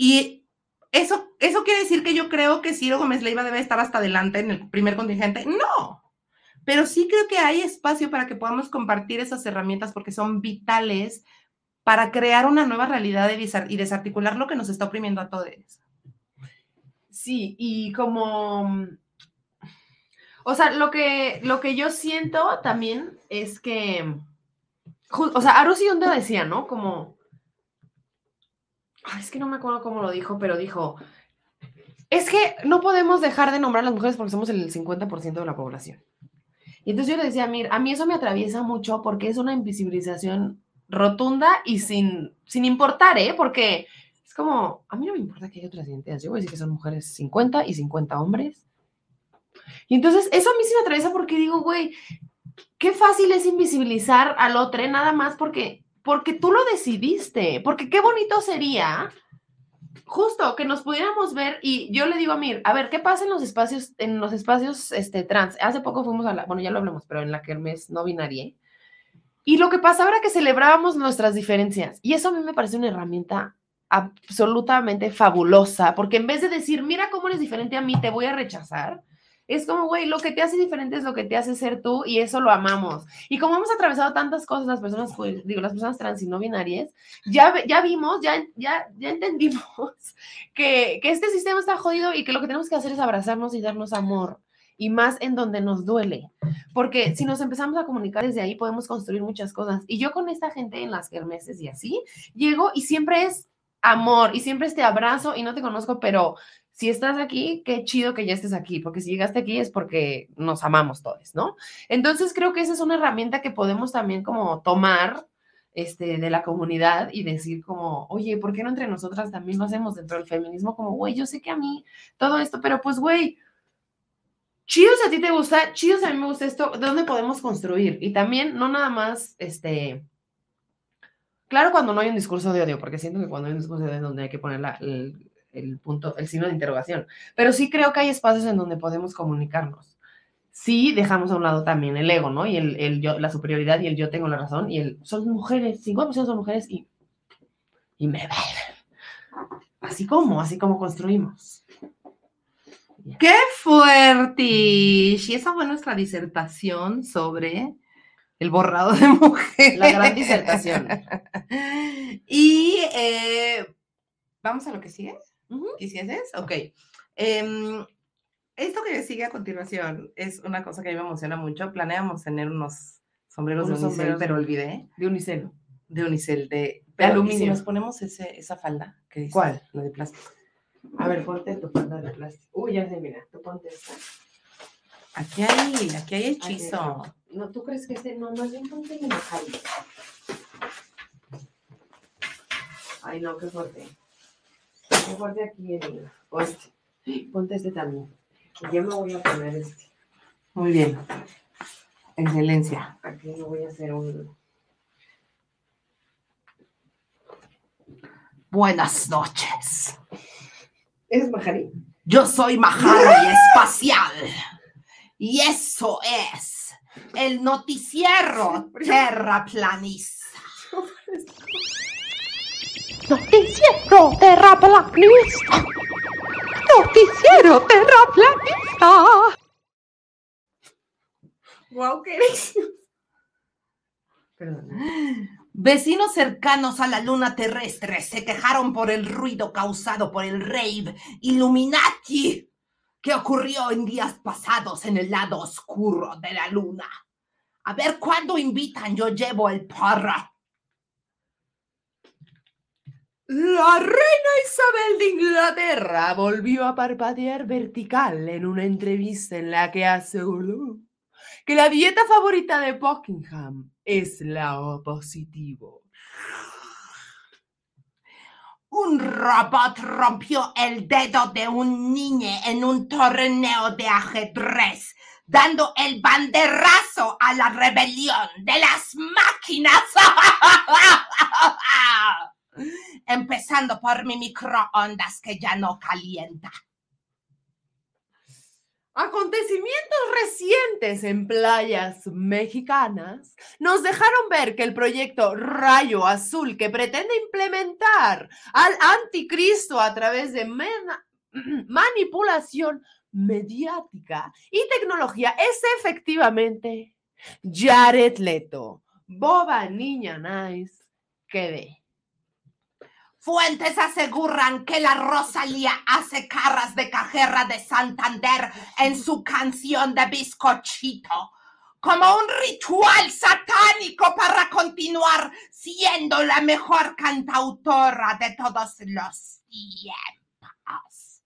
Y eso, eso quiere decir que yo creo que Ciro Gómez Leiva debe estar hasta adelante en el primer contingente. No, pero sí creo que hay espacio para que podamos compartir esas herramientas porque son vitales para crear una nueva realidad y desarticular lo que nos está oprimiendo a todos. Sí, y como, o sea, lo que, lo que yo siento también es que, o sea, Arusi donde decía, ¿no? Como, es que no me acuerdo cómo lo dijo, pero dijo, es que no podemos dejar de nombrar a las mujeres porque somos el 50% de la población. Y entonces yo le decía, mira, a mí eso me atraviesa mucho porque es una invisibilización rotunda y sin, sin importar, ¿eh? Porque es como, a mí no me importa que haya otras identidades, yo voy a decir que son mujeres 50 y 50 hombres. Y entonces eso a mí sí me atraviesa porque digo, güey, qué fácil es invisibilizar al otro nada más porque porque tú lo decidiste, porque qué bonito sería justo que nos pudiéramos ver y yo le digo a Mir, a ver, ¿qué pasa en los espacios, en los espacios este, trans? Hace poco fuimos a la, bueno, ya lo hablamos, pero en la que el mes no binaria. Y lo que pasaba era que celebrábamos nuestras diferencias y eso a mí me parece una herramienta absolutamente fabulosa, porque en vez de decir, mira cómo eres diferente a mí, te voy a rechazar, Es como, güey, lo que te hace diferente es lo que te hace ser tú y eso lo amamos. Y como hemos atravesado tantas cosas las personas, digo, las personas trans y no binarias, ya, ya vimos, ya, ya, ya entendimos que, que este sistema está jodido y que lo que tenemos que hacer es abrazarnos y darnos amor y más en donde nos duele. Porque si nos empezamos a comunicar desde ahí, podemos construir muchas cosas. Y yo con esta gente en las kermeses y así, llego y siempre es amor y siempre este abrazo y no te conozco, pero si estás aquí, qué chido que ya estés aquí, porque si llegaste aquí es porque nos amamos todos, ¿no? Entonces creo que esa es una herramienta que podemos también como tomar este, de la comunidad y decir como, oye, ¿por qué no entre nosotras también lo hacemos dentro del feminismo? Como, güey, yo sé que a mí todo esto, pero pues, güey, chido si a ti te gusta, chido si a mí me gusta esto, ¿de dónde podemos construir? Y también, no nada más, este, claro cuando no hay un discurso de odio, porque siento que cuando hay un discurso de odio es donde hay que poner el, punto, el signo de interrogación, pero sí creo que hay espacios en donde podemos comunicarnos. Sí dejamos a un lado también el ego, ¿no? Y el, el yo, la superioridad y el yo tengo la razón y el son mujeres, 50% son mujeres y, y me Así como, así como construimos. ¡Qué fuerte! Y esa fue nuestra disertación sobre el borrado de mujer. La gran disertación. y eh, vamos a lo que sigue. ¿Quisieses? Ok. Em, esto que sigue a continuación es una cosa que a mí me emociona mucho. Planeamos tener unos sombreros de unicel, pero olvidé. De unicel. De unicel, de, aluminio. si nos ponemos ese, esa falda, que ¿Cuál? La de plástico. A ver, ponte tu falda de plástico. Uy, ya sé, mira, tú ponte esta. Aquí hay, aquí hay hechizo. no, ¿tú crees que este? No, más bien ponte majari. Ay, no, qué fuerte. Fuerte aquí el... Ponte este también. Y yo me voy a poner este. Muy bien. Excelencia. Aquí me voy a hacer un... Buenas noches. ¿Eres Mahari? Yo soy Mahari Espacial. Y eso es el noticiero terraplanista. Noticiero terraplanista. Noticiero terraplanista. Wow, qué. Perdón. Vecinos cercanos a la luna terrestre se quejaron por el ruido causado por el rave Illuminati que ocurrió en días pasados en el lado oscuro de la luna. A ver cuándo invitan, yo llevo el porra. La reina Isabel de Inglaterra volvió a parpadear vertical en una entrevista en la que aseguró que la dieta favorita de Buckingham es la O positivo. Un robot rompió el dedo de un niño en un torneo de ajedrez, dando el banderazo a la rebelión de las máquinas. Empezando por mi microondas que ya no calienta. Acontecimientos recientes en playas mexicanas nos dejaron ver que el proyecto Rayo Azul que pretende implementar al anticristo a través de manipulación mediática y tecnología es efectivamente Jared Leto, boba niña nice que ve. Fuentes aseguran que la Rosalía hace carras de cajera de Santander en su canción de bizcochito, como un ritual satánico para continuar siendo la mejor cantautora de todos los tiempos.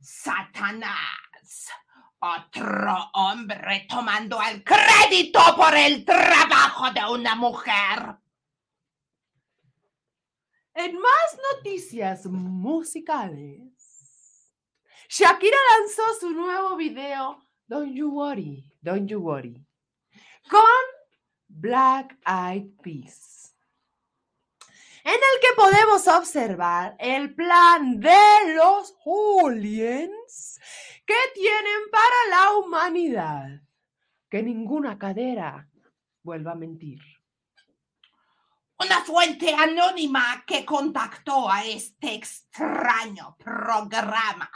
Satanás, otro hombre tomando el crédito por el trabajo de una mujer. En más noticias musicales, Shakira lanzó su nuevo video Don't You Worry, Don't You Worry con Black Eyed Peas, en el que podemos observar el plan de los Julians que tienen para la humanidad. Que ninguna cadera vuelva a mentir. Una fuente anónima que contactó a este extraño programa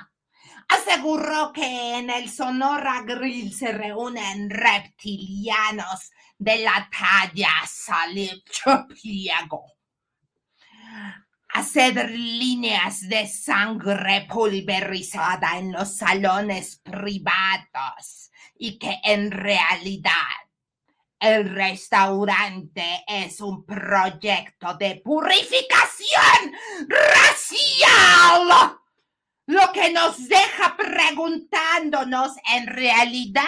aseguró que en el Sonora Grill se reúnen reptilianos de la talla Salib Pliego. Hacer líneas de sangre pulverizada en los salones privados y que en realidad el restaurante es un proyecto de purificación racial. Lo que nos deja preguntándonos en realidad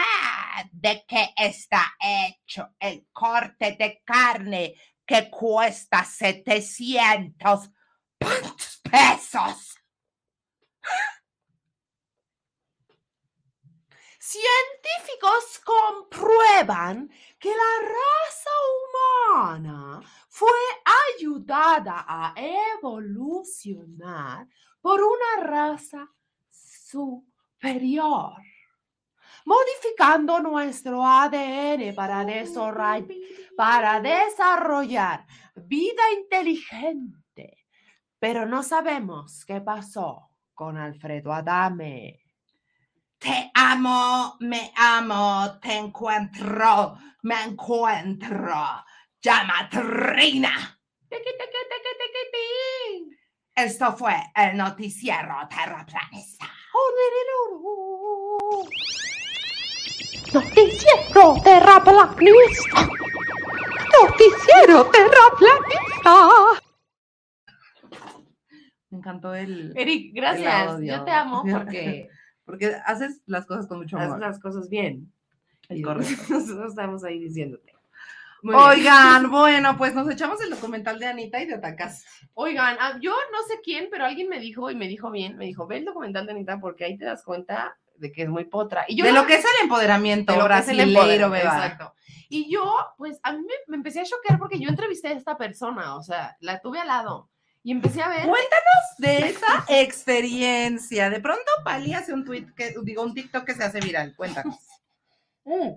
de qué está hecho el corte de carne que cuesta 700 pesos. Científicos comprueban que la raza humana fue ayudada a evolucionar por una raza superior, modificando nuestro ADN para para desarrollar vida inteligente. Pero no sabemos qué pasó con Alfredo Adame. Te amo, me amo, te encuentro, me encuentro. Llama Trina. Esto fue el noticiero terraplanista. Noticiero terraplanista. Noticiero terraplanista. Me encantó el... Eric, gracias. audio. Yo te amo porque Porque haces las cosas con mucho haces amor. las cosas bien. Es Y correcto. Nosotros estamos ahí diciéndote. Muy bien. Oigan, bueno, pues nos echamos el documental de Anita y de Otacas. Oigan, ah, yo no sé quién, pero alguien me dijo y me dijo bien, me dijo, ve el documental de Anita porque ahí te das cuenta de que es muy potra. Y yo de lo que es el empoderamiento de lo que es el brasileiro. Exacto. Y yo, pues, a mí me, me empecé a choquear porque yo entrevisté a esta persona, o sea, la tuve al lado y empecé a ver. De esa experiencia. De pronto Pali hace un tweet que, digo, un TikTok que se hace viral. Cuéntanos. Mm.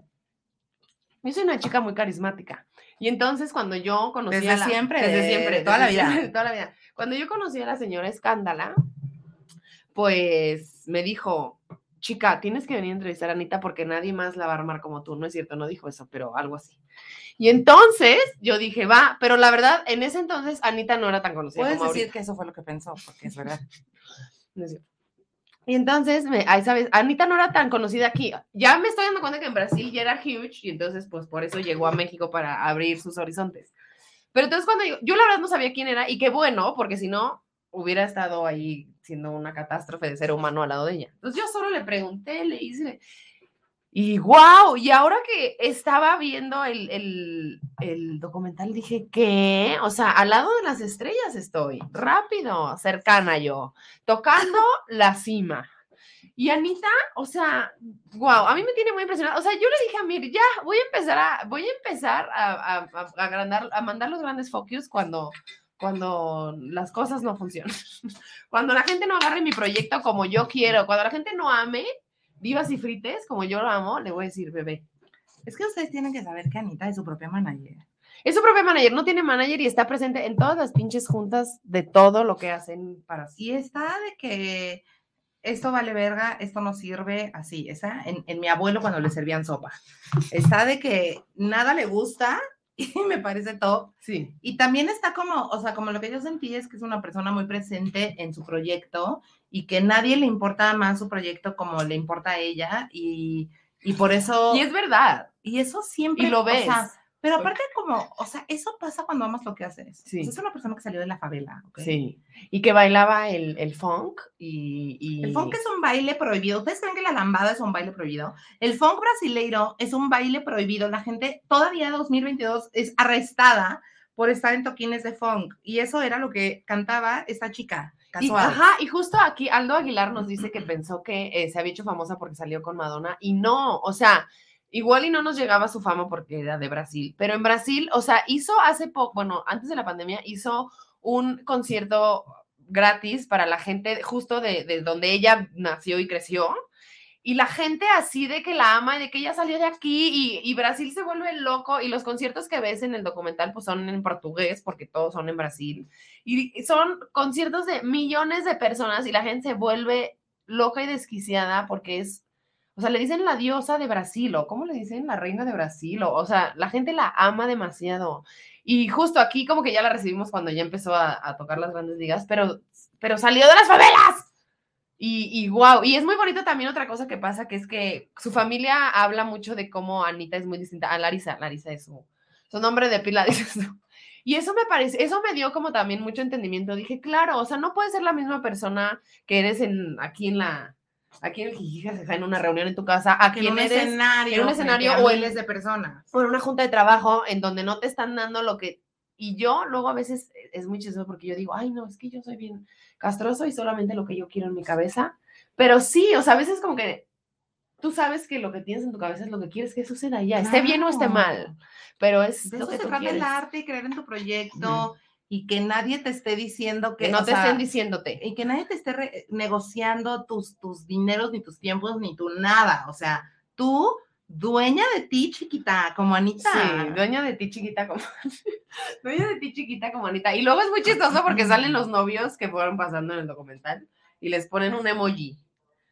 Yo soy una chica muy carismática. Y entonces cuando yo conocí Desde a la, siempre, desde de siempre, toda la vida. toda la vida. Cuando yo conocí a la señora Escándala, pues me dijo, chica, tienes que venir a entrevistar a Anita porque nadie más la va a armar como tú. No es cierto, no dijo eso, pero algo así. Y entonces yo dije, va, pero la verdad, en ese entonces Anita no era tan conocida Puedes como decir ahorita. que eso fue lo que pensó, porque es verdad. Y entonces, me, ahí sabes, Anita no era tan conocida aquí. Ya me estoy dando cuenta que en Brasil ya era huge y entonces, pues por eso llegó a México para abrir sus horizontes. Pero entonces, cuando yo, yo la verdad no sabía quién era y qué bueno, porque si no, hubiera estado ahí siendo una catástrofe de ser humano al lado de ella. Entonces, yo solo le pregunté, le hice. Y wow, y ahora que estaba viendo el, el, el documental, dije, ¿qué? O sea, al lado de las estrellas estoy, rápido, cercana yo tocando la cima. Y Anita, o sea, wow, a mí me tiene muy impresionada. O sea, yo le dije a Mir, ya, voy a empezar a, voy a empezar a, a, a- a agrandar- a mandar los grandes focus cuando, cuando las cosas no funcionan. Cuando la gente no agarre mi proyecto como yo quiero, cuando la gente no ame vivas y frites como yo lo amo, le voy a decir, bebé. Es que ustedes tienen que saber que Anita es su propia manager. Es su propia manager, no tiene manager y está presente en todas las pinches juntas de todo lo que hacen para sí. Y está de que esto vale verga, esto no sirve, así. Está en, en mi abuelo cuando le servían sopa. Está de que nada le gusta y me parece top. Sí. Y también está como, o sea, como lo que yo sentí es que es una persona muy presente en su proyecto y que nadie le importa más su proyecto como le importa a ella y, y por eso... Y es verdad. y eso siempre... Y lo o sea, ves. pero aparte como, o sea, eso pasa cuando amas lo que haces. Sí. O sea, es una persona que salió de la favela. Sí. Y que bailaba el, el funk y, y- El funk es un baile prohibido. ¿Ustedes creen que la lambada es un baile prohibido? El funk brasileiro es un baile prohibido. La gente todavía 2022 es arrestada por estar en toquines de funk. Y eso era lo que cantaba esta chica. Y, ajá, y justo aquí Aldo Aguilar nos dice que pensó que eh, se había hecho famosa porque salió con Madonna y no, o sea, igual y no nos llegaba su fama porque era de Brasil, pero en Brasil, o sea, hizo hace poco, bueno, antes de la pandemia, hizo un concierto gratis para la gente justo de, de donde ella nació y creció. Y la gente así de que la ama y de que ella salió de aquí y, y Brasil se vuelve loco y los conciertos que ves en el documental pues son en portugués porque todos son en Brasil y son conciertos de millones de personas y la gente se vuelve loca y desquiciada porque es, o sea, le dicen la diosa de Brasil, o ¿cómo le dicen? La reina de Brasil, o, o sea, la gente la ama demasiado. Y justo aquí como que ya la recibimos cuando ya empezó a, a tocar las grandes ligas, pero, pero salió de las favelas. Y, y wow, y es muy bonito también otra cosa que pasa, que es que su familia habla mucho de cómo Anita es muy distinta a Larisa. Larisa es su, su nombre de pila, dices tú. Y eso me parece, eso me dio como también mucho entendimiento. Dije, claro, o sea, no puedes ser la misma persona que eres en, aquí en la, aquí en el en una reunión en tu casa, a en un eres escenario, en un escenario o en- de personas. o en una junta de trabajo en donde no te están dando lo que... Y yo luego a veces es muy chistoso porque yo digo, ay, no, es que yo soy bien castroso y solamente lo que yo quiero en mi cabeza. Pero sí, o sea, a veces como que tú sabes que lo que tienes en tu cabeza es lo que quieres que suceda ya, esté bien o esté mal, Claro. pero es De lo eso que se tú trata el quieres. arte y creer en tu proyecto y que nadie te esté diciendo que, Que no te sea, estén diciéndote. y que nadie te esté re- negociando tus, tus dineros, ni tus tiempos, ni tu nada. O sea, tú, dueña de ti, chiquita, como Anita. Sí, dueña de ti chiquita como dueña de ti chiquita como Anita. Y luego es muy chistoso porque salen los novios que fueron pasando en el documental y les ponen un emoji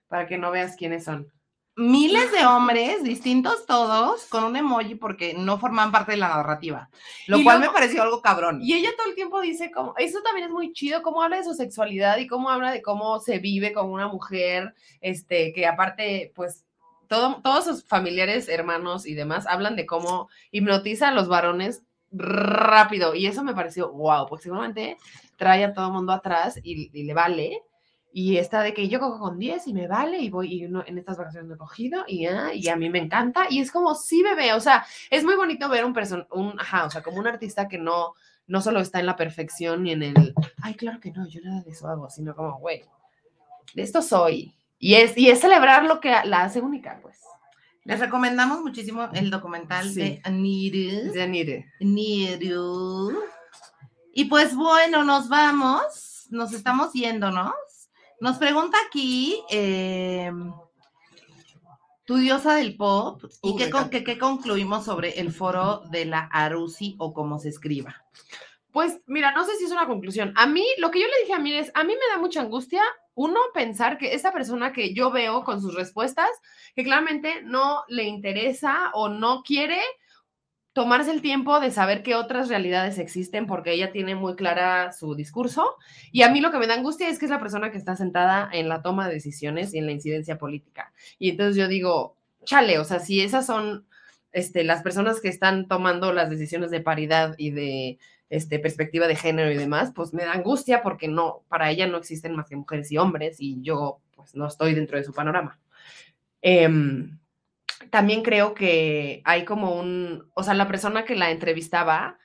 para que no veas quiénes son. Miles de hombres, distintos todos, con un emoji porque no forman parte de la narrativa. Lo Y cual luego- me pareció algo cabrón. Y ella todo el tiempo dice como, eso también es muy chido, cómo habla de su sexualidad y cómo habla de cómo se vive como una mujer, este, que aparte, pues, todo, todos sus familiares, hermanos y demás hablan de cómo hipnotiza a los varones rápido. Y eso me pareció, wow, porque seguramente trae a todo el mundo atrás y, y le vale. Y está de que yo cojo con 10 y me vale y voy, y no- en estas vacaciones no he cogido y, ah, y a mí me encanta. Y es como, sí, bebé, o sea, es muy bonito ver un person, un, ajá, o sea, como un artista que no, no solo está en la perfección ni en el, ay, claro que no, yo nada de eso hago, sino como, güey, de esto soy. Y es, y es celebrar lo que la hace única, pues. Les recomendamos muchísimo el documental Sí. de Aniru. De Anire. Niru. Y pues bueno, nos vamos, nos estamos yéndonos. Nos pregunta aquí eh, tu diosa del pop y Uh, qué, con- qué- qué concluimos sobre el foro de la Arusi o como se escriba. Pues mira, no sé si es una conclusión. A mí, lo que yo le dije a mí es, a mí me da mucha angustia, uno, pensar que esta persona que yo veo con sus respuestas, que claramente no le interesa o no quiere tomarse el tiempo de saber que otras realidades existen porque ella tiene muy clara su discurso. Y a mí lo que me da angustia es que es la persona que está sentada en la toma de decisiones y en la incidencia política. Y entonces yo digo, chale, o sea, si esas son este, las personas que están tomando las decisiones de paridad y de este, perspectiva de género y demás, pues me da angustia porque no, para ella no existen más que mujeres y hombres y yo pues no estoy dentro de su panorama. Em, también creo que hay como un, o sea, la persona que la entrevistaba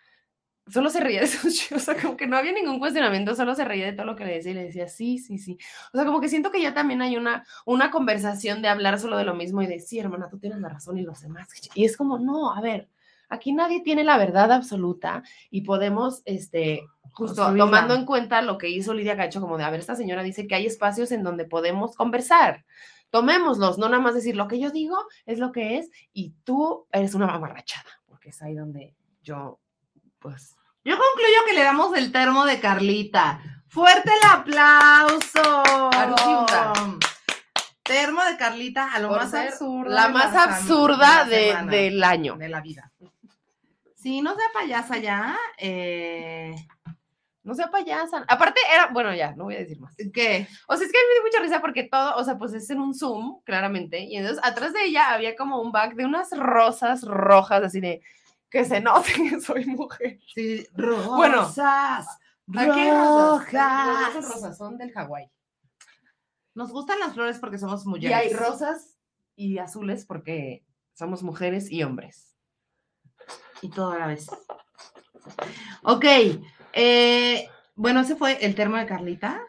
solo se reía de sus chistes, o sea, como que no había ningún cuestionamiento, solo se reía de todo lo que le decía y le decía, sí, sí, sí. O sea, como que siento que ya también hay una, una conversación de hablar solo de lo mismo y de, sí, hermana, tú tienes la razón y los demás. Y es como, no, a ver, aquí nadie tiene la verdad absoluta y podemos, este, justo Construirla. tomando en cuenta lo que hizo Lidia Cacho, como de, a ver, esta señora dice que hay espacios en donde podemos conversar. Tomémoslos, no nada más decir lo que yo digo es lo que es y tú eres una mamarrachada, porque es ahí donde yo, pues, Yo concluyo que le damos el termo de Carlita. ¡Fuerte el aplauso! Termo de Carlita a lo por más ser absurdo. la más absurda de de- del año. de la vida. Sí, no sea payasa ya. Eh, No sea payasa. Aparte era, bueno, ya, no voy a decir más. ¿Qué? O sea, es que a mí me dio mucha risa porque todo, o sea, pues es en un Zoom, claramente, y entonces atrás de ella había como un back de unas rosas rojas, así de que se note que soy mujer. Sí, rosas. Bueno. rosas. ¿A qué rosas? Las rosas rosas son del Hawái. Nos gustan las flores porque somos Y mujeres. hay rosas y azules porque somos mujeres y hombres. Y todo a la vez. Ok. eh, bueno, ese fue el termo de Carlita.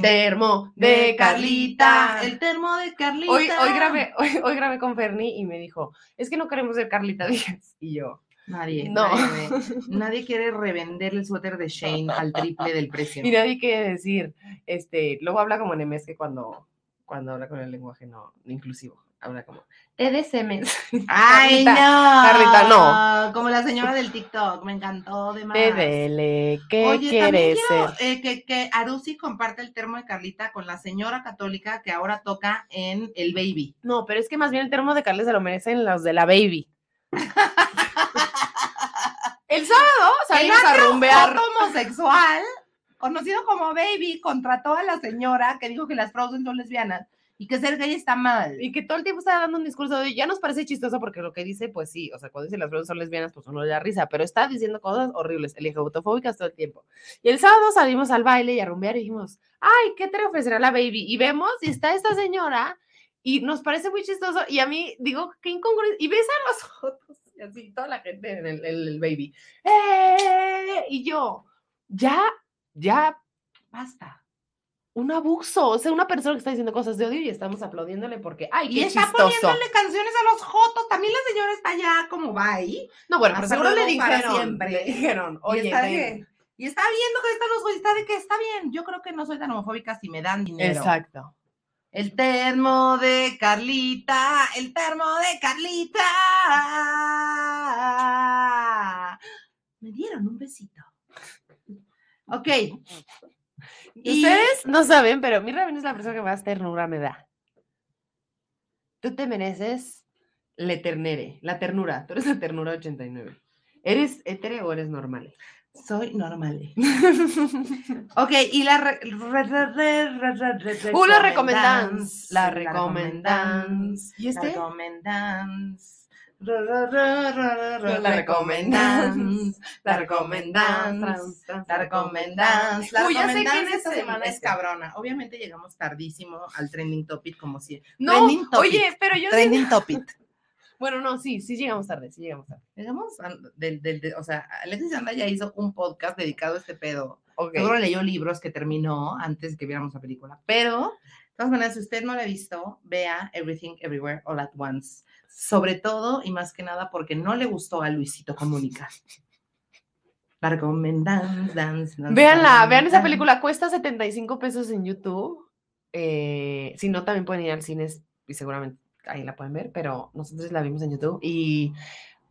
Termo de Carlita. El termo de Carlita. Hoy, hoy, grabé, hoy, hoy grabé con Fernie y me dijo, es que no queremos ser Carlita Díaz. Y yo, Nadie, No. nadie, nadie quiere revender el suéter de Shane al triple del precio. y nadie quiere decir, este, luego habla como Nemes que cuando, cuando habla con el lenguaje no inclusivo. Habla como, TDCMs. Ay, Carlita, no. Carlita, no. Como la señora del TikTok, me encantó de más. TDL, ¿qué Oye, quieres quiero ser? eh, que, que Arusi comparte el termo de Carlita con la señora católica que ahora toca en el Baby. No, pero es que más bien el termo de Carles se lo merecen los de la baby. el sábado salimos a rumbear. homosexual, conocido como Baby, contrató a la señora que dijo que las Frozen son lesbianas y que ser gay está mal. Y que todo el tiempo estaba dando un discurso de ya nos parece chistoso porque lo que dice, pues sí, o sea, cuando dice las bromas son lesbianas, pues uno le da risa, pero está diciendo cosas horribles, LGBTfóbicas todo el tiempo. Y el sábado salimos al baile y a rumbear y dijimos, ay, ¿qué te ofrecerá la baby? Y vemos y está esta señora y nos parece muy chistoso y a mí digo, qué incongruencia. Y ves a los fotos y así, toda la gente en el, en el baby. ¡Eh! Y yo, ya, ya, basta. Un abuso, o sea, una persona que está diciendo cosas de odio y estamos aplaudiéndole porque, ay, Y qué está chistoso. poniéndole canciones a los jotos. También la señora está ya como va ahí. No, bueno, pero seguro le para dijeron, siempre. le dijeron, y, oye, está ven". de- y está viendo que están los está de que está bien. Yo creo que no soy tan homofóbica si me dan dinero. Exacto. El termo de Carlita, el termo de Carlita. Me dieron un besito. Ok. Y- Ustedes no saben, pero mi Raven es la persona que más ternura me da. Tú te mereces le ternere, la ternura. Tú eres la ternura 89. ¿Eres hétero o eres normal? Soy normal. Ok, y la re, re- re- Uh, la recomendans. La la recomendans. ¿Y La este? recomendans. Re- re- re- re- La recomendans. La recomendans. La recomendans. La Uy, ya sé quién esta semana es este. cabrona. Obviamente llegamos tardísimo al trending topic como si. No, Trending topic. oye, pero yo Trending topic. Bueno, no, sí, sí llegamos tarde, sí llegamos tarde. Llegamos al- del, del, del- o sea, Alexis Anda ya hizo un podcast dedicado a este pedo. Ok. Seguro leyó libros que terminó antes que viéramos la película. Pero, de todas maneras, si usted no la ha visto, vea Everything Everywhere All at Once. Sobre todo y más que nada porque no le gustó a Luisito Comunica. La recomendan. Dance, dance, Véanla, dance, vean esa película, cuesta 75 pesos en YouTube. eh, si no, también pueden ir al cine y seguramente ahí la pueden ver, pero nosotros la vimos en YouTube y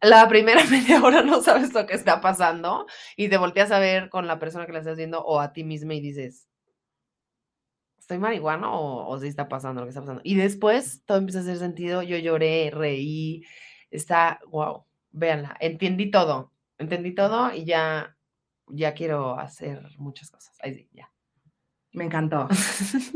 la primera media hora no sabes lo que está pasando y te volteas a ver con la persona que la estás viendo o a ti misma y dices, ¿estoy marihuana o, o sí está pasando lo que está pasando? Y después todo empieza a hacer sentido, yo lloré, reí, está, wow, véanla, entendí todo, entendí todo y ya, ya quiero hacer muchas cosas. Ahí sí, ya. Me encantó.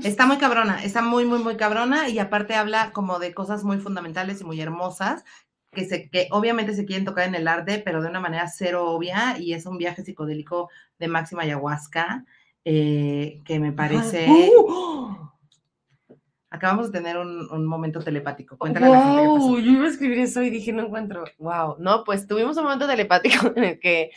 Está muy cabrona, está muy, muy, muy cabrona y aparte habla como de cosas muy fundamentales y muy hermosas que, se, que obviamente se quieren tocar en el arte, pero de una manera cero obvia y es un viaje psicodélico de máxima ayahuasca eh, que me parece... ¡Uh! Acabamos de tener un, un momento telepático. Cuéntale a la gente qué pasó. Wow, yo iba a escribir eso y dije, no encuentro. Wow, no, pues tuvimos un momento telepático en el que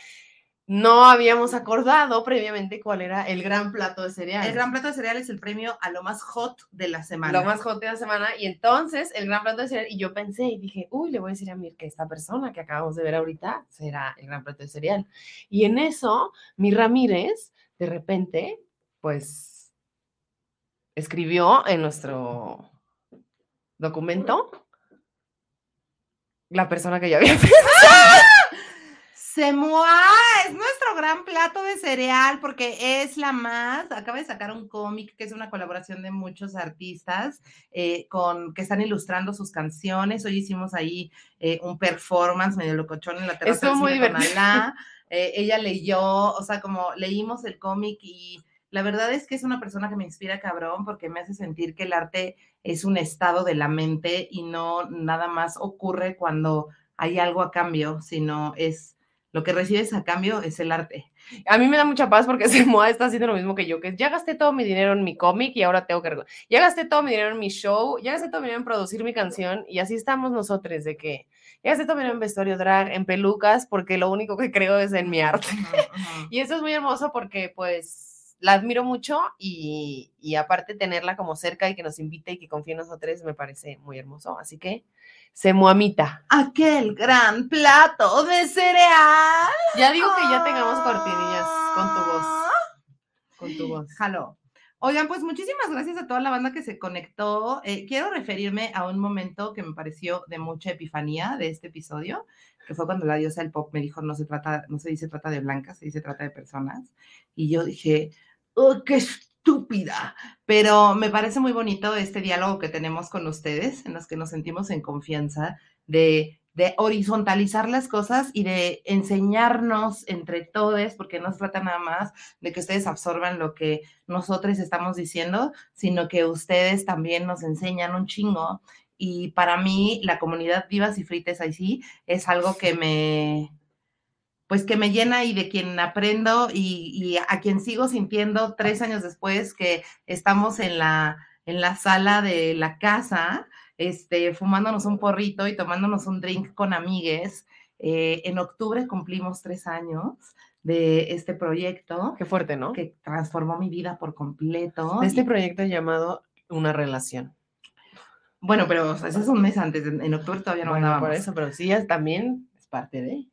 no habíamos acordado previamente cuál era el gran plato de cereal. El gran plato de cereal es el premio a lo más hot de la semana. lo más hot de la semana. Y entonces, el gran plato de cereal, y yo pensé y dije, uy, le voy a decir a Mir que esta persona que acabamos de ver ahorita será el gran plato de cereal. Y en eso, mi Ramírez, de repente, pues, escribió en nuestro documento la persona que yo había Semoa es nuestro gran plato de cereal porque es la más. Acaba de sacar un cómic que es una colaboración de muchos artistas eh, con que están ilustrando sus canciones. Hoy hicimos ahí eh, un performance medio locochón en la terraza. Estuvo muy divertido. Eh, ella leyó, o sea, como leímos el cómic y la verdad es que es una persona que me inspira cabrón porque me hace sentir que el arte es un estado de la mente y no nada más ocurre cuando hay algo a cambio, sino es lo que recibes a cambio es el arte. A mí me da mucha paz porque Semoa está haciendo lo mismo que yo, que ya gasté todo mi dinero en mi cómic y ahora tengo que... Ya gasté todo mi dinero en mi show, ya gasté todo mi dinero en producir mi canción y así estamos nosotros de que todo mi dinero en vestuario drag, en pelucas, porque lo único que creo es en mi arte. Y eso es muy hermoso porque pues la admiro mucho y, y aparte tenerla como cerca y que nos invite y que confíe en nosotros me parece muy hermoso. Así que, Semoamita. Aquel gran plato de cereal. Ya digo que ya tengamos cortinillas con tu voz. Con tu voz. Jalo. Oigan, pues muchísimas gracias a toda la banda que se conectó. Eh, quiero referirme a un momento que me pareció de mucha epifanía de este episodio, que fue cuando la diosa del pop me dijo, no se trata, no se dice trata de blancas, se dice trata de personas. Y yo dije, oh, qué estúpida. Pero me parece muy bonito este diálogo que tenemos con ustedes, en los que nos sentimos en confianza de de horizontalizar las cosas y de enseñarnos entre todos, porque no se trata nada más de que ustedes absorban lo que nosotros estamos diciendo, sino que ustedes también nos enseñan un chingo. Y para mí, la comunidad Vivas y Frites ahí sí es algo que me, pues que me llena y de quien aprendo y, y, a quien sigo sintiendo tres años después que estamos en la, en la sala de la casa este, fumándonos un porrito y tomándonos un drink con amigues. Eh, en octubre cumplimos tres años de este proyecto. Qué fuerte, ¿no? Que transformó mi vida por completo. Este proyecto llamado Una Relación. Bueno, pero ese es un mes antes, en, octubre todavía no bueno, por eso, pero sí, también es parte de.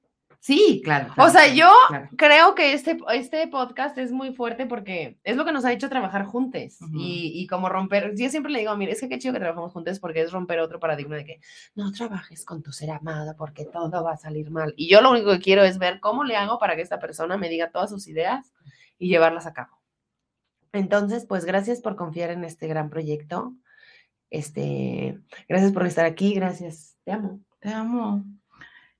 Sí, claro. o sea, yo creo que este, este podcast es muy fuerte porque es lo que nos ha hecho trabajar juntos y, y, como romper, yo siempre le digo, mire, es que qué chido que trabajamos juntos porque es romper otro paradigma de que no trabajes con tu ser amada porque todo va a salir mal. Y yo lo único que quiero es ver cómo le hago para que esta persona me diga todas sus ideas y llevarlas a cabo. Entonces, pues gracias por confiar en este gran proyecto. Este, gracias por estar aquí, gracias. Te amo. Te amo.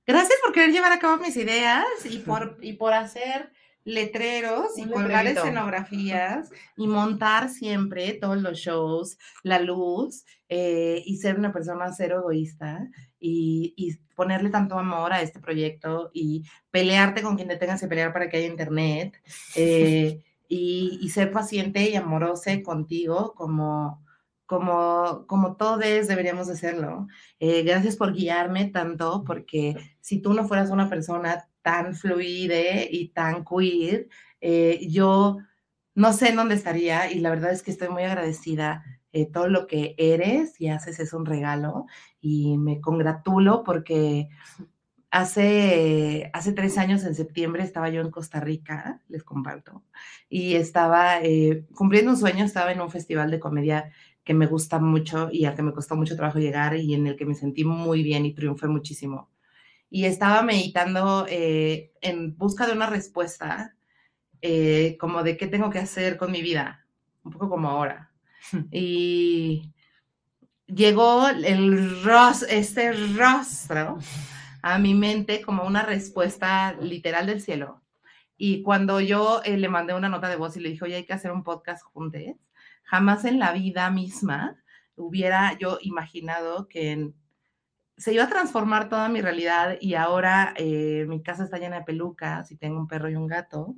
Gracias por querer llevar a cabo mis ideas y por, y por hacer letreros y colgar escenografías y montar siempre todos los shows, la luz eh, y ser una persona cero egoísta y, y, ponerle tanto amor a este proyecto y pelearte con quien te tengas que pelear para que haya internet eh, y, y, ser paciente y amorosa contigo como, como, como todos deberíamos hacerlo. Eh, gracias por guiarme tanto, porque si tú no fueras una persona tan fluide y tan queer, eh, yo no sé en dónde estaría y la verdad es que estoy muy agradecida. Eh, todo lo que eres y haces es un regalo y me congratulo porque hace, hace tres años en septiembre estaba yo en Costa Rica, les comparto, y estaba cumpliendo un sueño, estaba en un festival de comedia que me gusta mucho y al que me costó mucho trabajo llegar y en el que me sentí muy bien y triunfé muchísimo. Y estaba meditando eh, en busca de una respuesta, eh, como de qué tengo que hacer con mi vida, un poco como ahora. Y llegó el ros, este rostro a mi mente como una respuesta literal del cielo. Y cuando yo eh, le mandé una nota de voz y le dije, oye, hay que hacer un podcast juntos, jamás en la vida misma hubiera yo imaginado que se iba a transformar toda mi realidad y ahora eh, mi casa está llena de pelucas y tengo un perro y un gato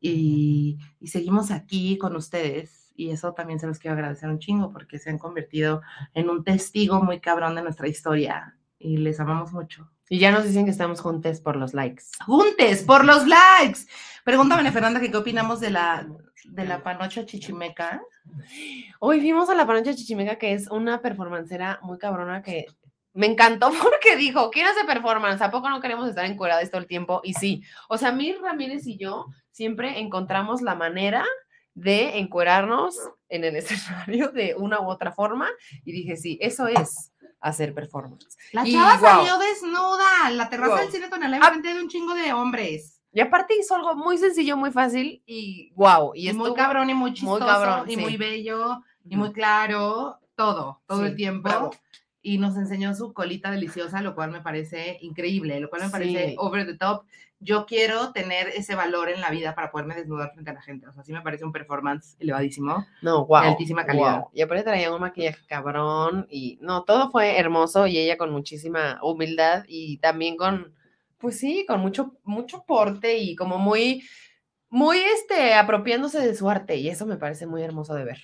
y, y, seguimos aquí con ustedes y eso también se los quiero agradecer un chingo porque se han convertido en un testigo muy cabrón de nuestra historia y les amamos mucho. Y ya nos dicen que estamos juntes por los likes. Juntes, por los likes. Pregúntame, Fernanda, que qué opinamos de la, de la panocha chichimeca. Hoy vimos a la panocha chichimeca, que es una performancera muy cabrona que me encantó porque dijo, ¿quién hace performance? ¿A poco no queremos estar encueradas todo el tiempo? Y sí, o sea, Mir Ramírez y yo siempre encontramos la manera de encuerarnos en el escenario de una u otra forma. Y dije, sí, eso es hacer performance. La chava salió desnuda en la terraza del cine con el ah. frente de un chingo de hombres. Y aparte hizo algo muy sencillo, muy fácil y wow. Y, muy cabrón y muy chistoso. Muy cabrón, y muy bello y muy claro. Todo, todo el tiempo. Y nos enseñó su colita deliciosa, lo cual me parece increíble, lo cual me parece over the top yo quiero tener ese valor en la vida para poderme desnudar frente a la gente. O sea, sí me parece un performance elevadísimo. No, wow. De altísima calidad. Y aparte traía un maquillaje cabrón y no, todo fue hermoso y ella con muchísima humildad y también con, pues sí, con mucho, mucho porte y como muy, muy, este, apropiándose de su arte y eso me parece muy hermoso de ver.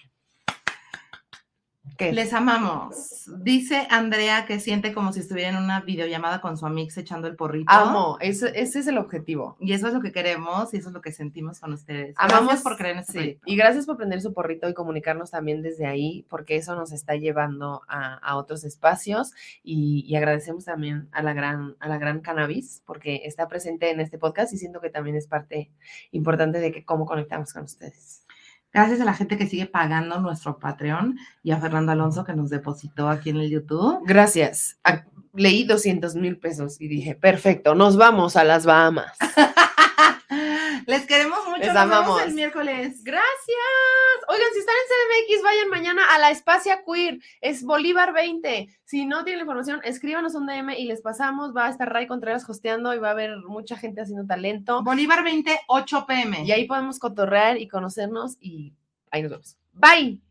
Les amamos. Dice Andrea que siente como si estuviera en una videollamada con su amix echando el porrito. Amo, ese, ese, es el objetivo. Y eso es lo que queremos y eso es lo que sentimos con ustedes. Amamos por creer en este Y gracias por prender su porrito y comunicarnos también desde ahí, porque eso nos está llevando a, a otros espacios. Y, y, agradecemos también a la, gran, a la gran cannabis, porque está presente en este podcast y siento que también es parte importante de que cómo conectamos con ustedes. Gracias a la gente que sigue pagando nuestro Patreon y a Fernando Alonso que nos depositó aquí en el YouTube. Gracias. A- leí 200 mil pesos y dije, perfecto, nos vamos a las Bahamas. Les queremos mucho. Les Nos vemos amamos. el miércoles. Gracias. Oigan, si están en CDMX, vayan mañana a la Espacia Queer. Es Bolívar 20. Si no tienen la información, escríbanos un DM y les pasamos. Va a estar Ray Contreras hosteando y va a haber mucha gente haciendo talento. Bolívar 20, 8 pm. Y ahí podemos cotorrear y conocernos y ahí nos vemos. Bye.